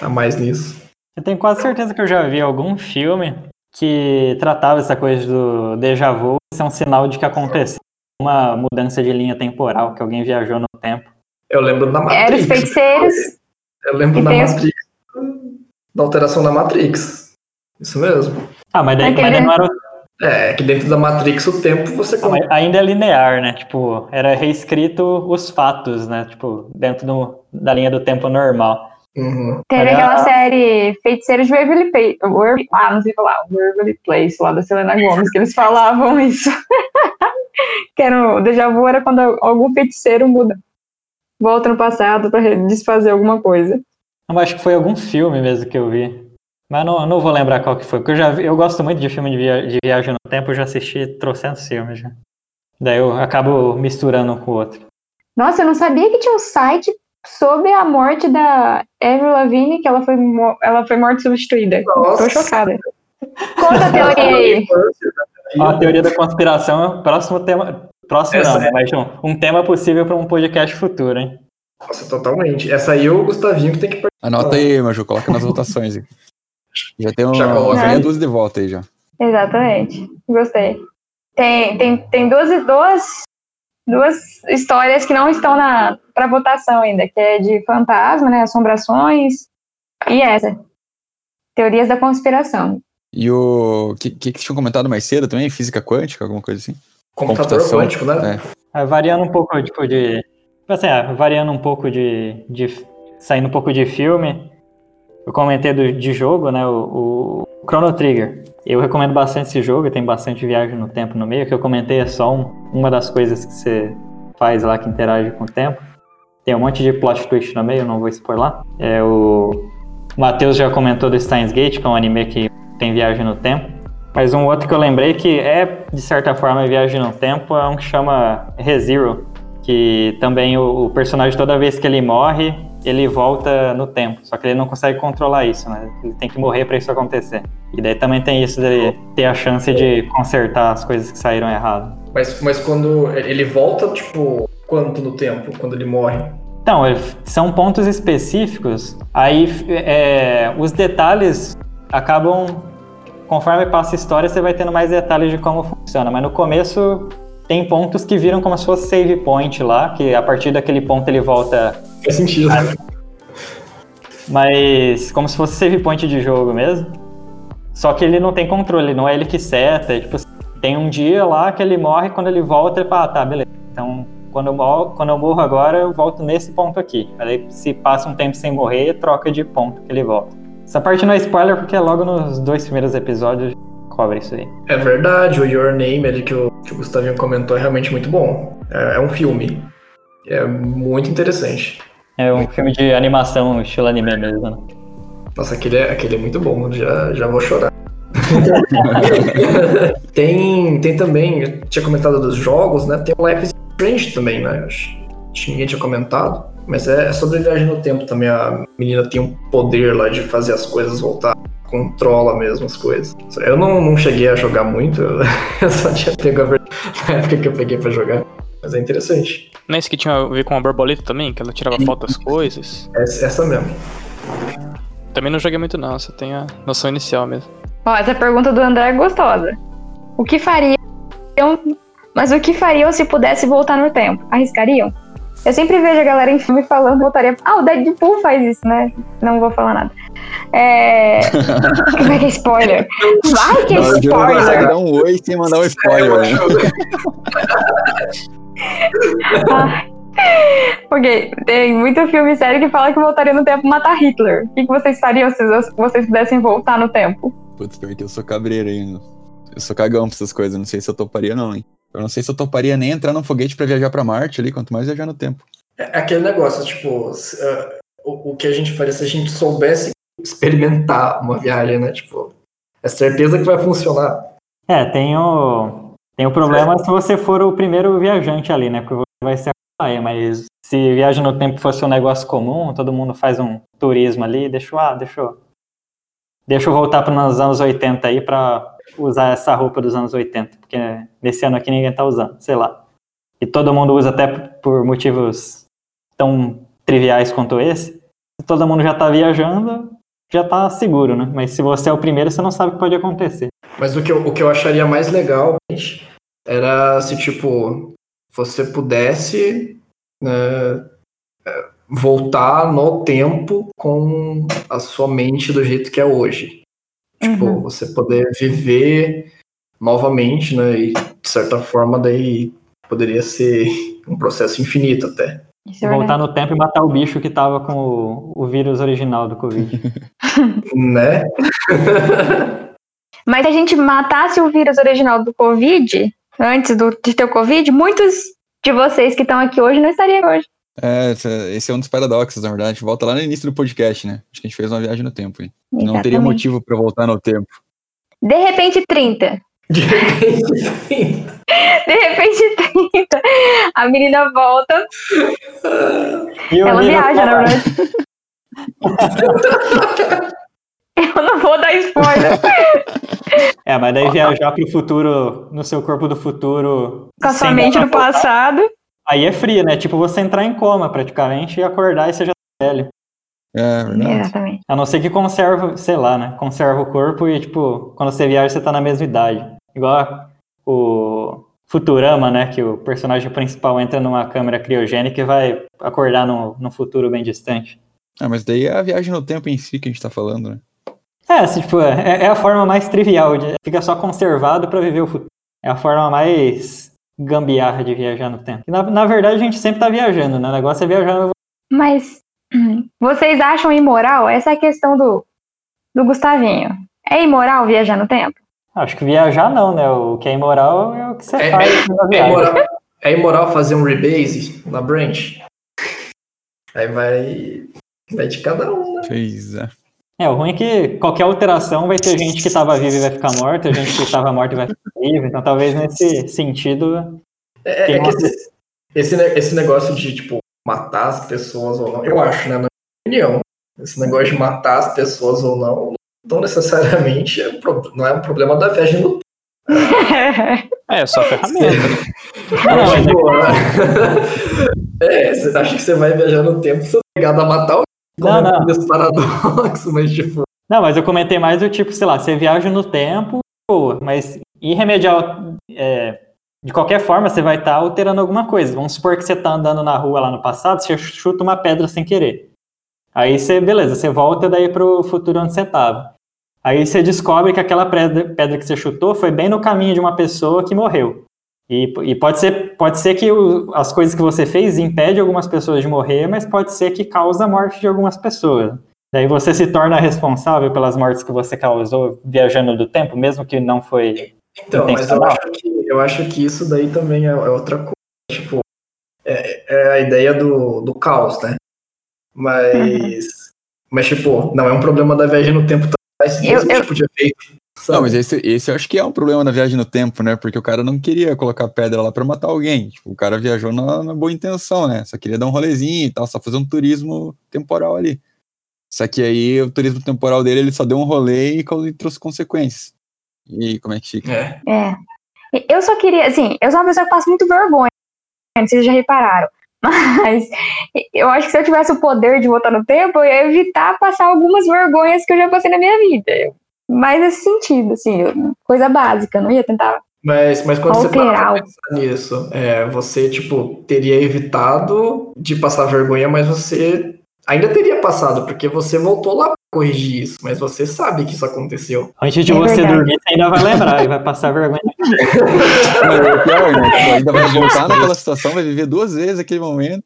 a mais nisso. Eu tenho quase certeza que eu já vi algum filme que tratava essa coisa do déjà vu. Isso é um sinal de que aconteceu uma mudança de linha temporal, que alguém viajou no tempo. Eu lembro da Era os Matrix. feiticeiros. Eu lembro da Matrix. Da alteração da Matrix. Isso mesmo. Ah, mas daí, mas daí não era, É, que dentro da Matrix o tempo você ah, mas ainda é linear, né? Tipo, era reescrito os fatos, né? Tipo, dentro do- da linha do tempo normal. Uhum. Teve Olha- aquela série Feiticeiros de Waverly Place. Ah, não sei falar. Waverly Place, lá da Selena Gomes, que eles falavam isso. que era o déjà vu era quando algum feiticeiro muda. Volta no passado pra desfazer alguma coisa. Eu acho que foi algum filme mesmo que eu vi. Mas não, não vou lembrar qual que foi, porque eu já vi- eu gosto muito de filme de, via- de viagem no tempo, eu já assisti trocentos filmes já. Daí eu acabo misturando um com o outro. Nossa, eu não sabia que tinha um site sobre a morte da Avril Lavigne, que ela foi, ela foi morte substituída. Nossa. Tô chocada. Conta a teoria aí. A teoria da conspiração é o próximo tema. Próximo Essa não, né? é- Mas um, um tema possível para um podcast futuro, hein? Nossa, totalmente. Essa aí é o Gustavinho que tem que Anota aí, Maju, coloca nas votações. aí. Já tem uma, Já coloca meia aí. dúzia de volta aí já. Exatamente. Gostei. Tem, tem, tem duas, duas, duas histórias que não estão na para votação ainda, que é de fantasma, né? Assombrações. E essa. Teorias da conspiração. E o que, que que tinham comentado mais cedo também? Física quântica, alguma coisa assim? computador Computação, quântico, né? Aí, variando um pouco, tipo, de. Assim, ah, variando um pouco de, de. Saindo um pouco de filme. Eu comentei do, de jogo, né? O, o Chrono Trigger. Eu recomendo bastante esse jogo, tem bastante viagem no tempo no meio. Que eu comentei é só um- uma das coisas que você faz lá que interage com o tempo. Tem um monte de plot twist no meio, não vou expor lá. É, o Matheus já comentou do Steins Gate, que é um anime que tem viagem no tempo. Mas um outro que eu lembrei que é, de certa forma, viagem no tempo é um que chama ReZero, que também o, o, personagem, toda vez que ele morre, ele volta no tempo. Só que ele não consegue controlar isso, né? Ele tem que morrer para isso acontecer. E daí também tem isso dele ter a chance de consertar as coisas que saíram errado. Mas, mas quando ele volta, tipo, quanto no tempo? Quando ele morre? Então, são pontos específicos. Aí é, os detalhes acabam conforme passa a história, você vai tendo mais detalhes de como funciona. Mas no começo tem pontos que viram como se fosse save point lá, que a partir daquele ponto ele volta. Faz sentido. A... Mas como se fosse save point de jogo mesmo. Só que ele não tem controle, não é ele que seta. Tipo, tem um dia lá que ele morre, quando ele volta, ele fala, ah, tá, beleza. Então, quando eu, morro, quando eu morro agora, eu volto nesse ponto aqui. Aí, se passa um tempo sem morrer, troca de ponto que ele volta. Essa parte não é spoiler porque é logo nos dois primeiros episódios cobre isso aí. É verdade, o Your Name, ali que o, que o Gustavinho comentou, é realmente muito bom. É, é um filme. É muito interessante. É um filme de animação, estilo anime mesmo, né? Nossa, aquele é, aquele é muito bom, já, já vou chorar. tem, tem também, eu tinha comentado dos jogos, né? Tem o Life is Strange também, né? Acho que ninguém tinha comentado. Mas é, é sobre viagem no tempo também. A menina tem um poder lá de fazer as coisas voltar. Controla mesmo as coisas. Eu não, não cheguei a jogar muito, eu só tinha pego a na época que eu peguei pra jogar. Mas é interessante. Não é isso que tinha a ver com a borboleta também? Que ela tirava foto das coisas? Essa, essa mesmo. Também não joguei muito não, só tenho a noção inicial mesmo. Ó, essa pergunta do André é gostosa. O que fariam... Mas o que fariam se pudesse voltar no tempo? Arriscariam? Eu sempre vejo a galera em filme falando, voltaria. Ah, o Deadpool faz isso, né? Não vou falar nada. É. Como é que é spoiler? Vai que é não, spoiler! Você dar um oi sem mandar um spoiler, né? ah, porque tem muito filme sério que fala que voltaria no tempo matar Hitler. O que, vocês fariam se vocês pudessem voltar no tempo? Putz, porque eu sou cabreiro ainda. Eu sou cagão pra essas coisas, não sei se eu toparia não, hein? Eu não sei se eu toparia nem entrar num foguete para viajar para Marte ali, quanto mais viajar no tempo. É, é aquele negócio, tipo, uh, o, o, que a gente faria se a gente soubesse experimentar uma viagem, né? Tipo, é certeza que vai funcionar. É, tem o, tem o problema é. se você for o primeiro viajante ali, né? Porque você vai ser a mas se viagem no tempo fosse um negócio comum, todo mundo faz um turismo ali, deixa eu, ah, deixa eu, deixa eu voltar para os anos 80 aí para usar essa roupa dos anos 80, porque nesse ano aqui ninguém tá usando, sei lá. E todo mundo usa até por motivos tão triviais quanto esse. Se todo mundo já tá viajando, já tá seguro, né? Mas se você é o primeiro, você não sabe o que pode acontecer. Mas o que eu, o que eu acharia mais legal era se, tipo, você pudesse né, voltar no tempo com a sua mente do jeito que é hoje. Tipo, uhum. você poder viver novamente, né? E de certa forma daí poderia ser um processo infinito até. É Voltar no tempo e matar o bicho que tava com o, o vírus original do Covid. né? Mas se a gente matasse o vírus original do Covid, antes do, de ter o Covid, muitos de vocês que estão aqui hoje não estariam hoje. É, esse é um dos paradoxos, na verdade. A gente volta lá no início do podcast, né? Acho que a gente fez uma viagem no tempo. Hein? Não teria motivo para voltar no tempo. De repente, 30. De repente, 30. De repente, 30. A menina volta. E Ela viaja, na verdade. Eu não vou dar spoiler. É, mas daí viajar pro futuro, no seu corpo do futuro. Com a sua mente no passado. Aí é frio, né? Tipo você entrar em coma praticamente e acordar e você já tá velho. É, verdade. Exatamente. A não ser que conserva, sei lá, né? Conserva o corpo e, tipo, quando você viaja, você tá na mesma idade. Igual o Futurama, né? Que o personagem principal entra numa câmera criogênica e vai acordar no, no futuro bem distante. Ah, mas daí é a viagem no tempo em si que a gente tá falando, né? É, assim, tipo, é, é a forma mais trivial, de, fica só conservado para viver o futuro. É a forma mais gambiarra de viajar no tempo. Na, na verdade, a gente sempre tá viajando, né? O negócio é viajar. Mas vocês acham imoral? Essa é a questão do, do Gustavinho. É imoral viajar no tempo? Acho que viajar não, né? O que é imoral é o que você é, faz é. É imoral, é imoral fazer um rebase na branch? Aí vai, vai de cada um, né? Pois é. É, o ruim é que qualquer alteração vai ter gente que estava viva e vai ficar morta, gente que estava morta e vai ficar viva. Então, talvez nesse sentido. É, é que esse, esse, esse negócio de, tipo, matar as pessoas ou não, eu acho, né, na minha opinião, esse negócio de matar as pessoas ou não, não necessariamente é, não é um problema da viagem no É, é só ferramenta. Não, tipo, é, você acha que você vai viajar no tempo, você é obrigado a matar o não, não. Esse paradoxo, mas tipo. Não, mas eu comentei mais o tipo, sei lá, você viaja no tempo, mas irremediar. É, de qualquer forma, você vai estar tá alterando alguma coisa. Vamos supor que você está andando na rua lá no passado, você chuta uma pedra sem querer. Aí você, beleza, você volta daí para o futuro onde você estava. Aí você descobre que aquela pedra, pedra que você chutou foi bem no caminho de uma pessoa que morreu. E, e pode, ser, pode ser que o, as coisas que você fez impede algumas pessoas de morrer, mas pode ser que causa a morte de algumas pessoas. Daí você se torna responsável pelas mortes que você causou viajando do tempo, mesmo que não foi. Então, mas eu acho, que, eu acho que isso daí também é, é outra coisa. Tipo, é, é, a ideia do, do caos, né? Mas, uhum. mas, tipo, não é um problema da viagem no tempo faz esse eu, tipo de efeito. Não, mas esse, esse eu acho que é um problema da viagem no tempo, né? Porque o cara não queria colocar pedra lá para matar alguém. Tipo, o cara viajou na, na, boa intenção, né? Só queria dar um rolezinho e tal, só fazer um turismo temporal ali. Só que aí o turismo temporal dele, ele só deu um rolê e trouxe consequências. E como é que fica? É. é. Eu só queria, assim, eu sou uma pessoa que passa muito vergonha, vocês já repararam. Mas eu acho que se eu tivesse o poder de voltar no tempo, eu ia evitar passar algumas vergonhas que eu já passei na minha vida. Mais nesse sentido, assim, coisa básica, não ia tentar. Mas, mas quando alterar. você pensar nisso, é, você, tipo, teria evitado de passar vergonha, mas você ainda teria passado, porque você voltou lá pra corrigir isso, mas você sabe que isso aconteceu. Antes de é você verdade. dormir, você ainda vai lembrar e vai passar vergonha. é pior, né? Ainda vai voltar naquela situação, vai viver duas vezes aquele momento.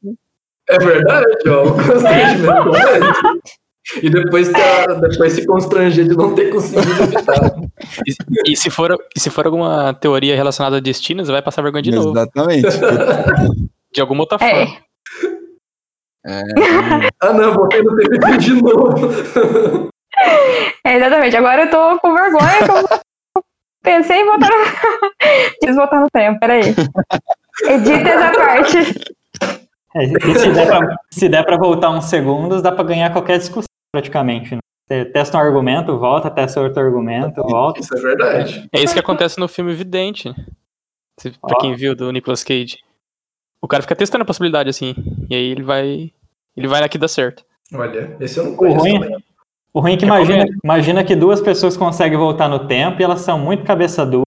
É verdade, ó. E depois, tá, depois se constranger de não ter conseguido evitar. E, e, se for, e se for alguma teoria relacionada a destinos, vai passar vergonha de novo. Exatamente. De alguma outra é. forma. É. ah, não, voltei no TVP de novo. É, exatamente. Agora eu tô com vergonha. Eu pensei em voltar no... Quis voltar no tempo, peraí. Edita essa parte. É, se der, pra, se der pra voltar uns segundos, dá pra ganhar qualquer discussão praticamente. Né? Você testa um argumento, volta, testa outro argumento, volta. Isso é verdade. É isso que acontece no filme Vidente. Pra quem viu do Nicolas Cage. O cara fica testando a possibilidade assim. E aí ele vai. Ele vai aqui dar certo. Olha, esse eu não conheço. O ruim, o ruim é que imagina, imagina que duas pessoas conseguem voltar no tempo e elas são muito cabeça dura.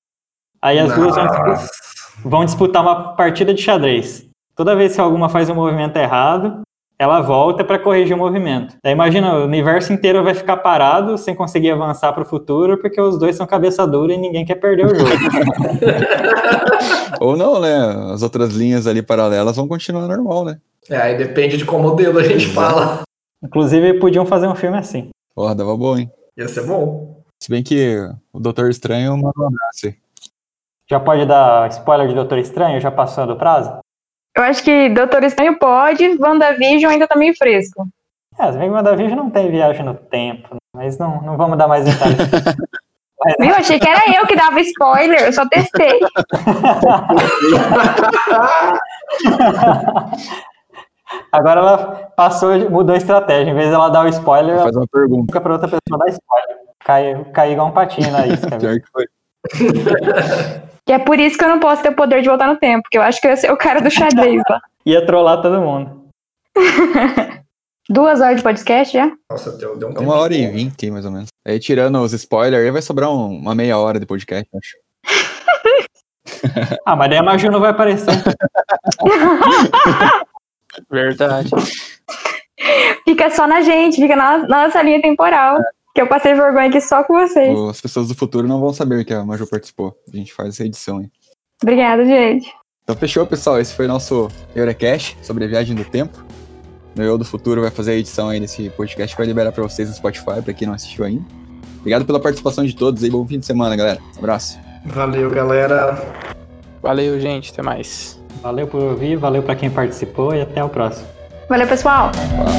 Aí as Nossa. duas vão disputar, vão disputar uma partida de xadrez. Toda vez que alguma faz um movimento errado, ela volta para corrigir o movimento. Daí imagina, o universo inteiro vai ficar parado sem conseguir avançar para o futuro, porque os dois são cabeça dura e ninguém quer perder o jogo. Ou não, né? As outras linhas ali paralelas vão continuar normal, né? É, aí depende de qual modelo a gente fala. Inclusive, podiam fazer um filme assim. Porra, dava bom, hein? Ia ser bom. Se bem que o Doutor Estranho mandou um abraço Já pode dar spoiler de Doutor Estranho? Já passou do prazo? Eu acho que Doutor Estranho pode, WandaVision ainda tá meio fresco. É, se bem que WandaVision não tem viagem no tempo, mas não, não vamos dar mais detalhes. Mas, Meu, achei que era eu que dava spoiler, eu só testei. Agora ela passou, mudou a estratégia. Em vez dela dar o spoiler, faz uma pergunta. Fica pra outra pessoa dar spoiler. Cai, cai igual um patinho na isca. Pior que foi. E é por isso que eu não posso ter o poder de voltar no tempo, porque eu acho que eu ia ser o cara do xadrez lá. Ia trollar todo mundo. Duas horas de podcast já? Nossa, deu, deu um Uma hora e vinte, mais ou menos. Aí tirando os spoilers, aí vai sobrar um, uma meia hora de podcast, acho. ah, mas daí a Maju não vai aparecer. Verdade. Fica só na gente, fica na, na nossa linha temporal. É. Que eu passei vergonha aqui só com vocês. As pessoas do futuro não vão saber que a Maju participou. A gente faz essa edição aí. Obrigada, gente. Então fechou, pessoal. Esse foi nosso Eurocast sobre a viagem do tempo. No Eu do Futuro vai fazer a edição aí desse podcast que vai liberar para vocês no Spotify, para quem não assistiu ainda. Obrigado pela participação de todos e bom fim de semana, galera. Um abraço. Valeu, galera. Valeu, gente. Até mais. Valeu por ouvir, valeu para quem participou e até o próximo. Valeu, pessoal. Falou.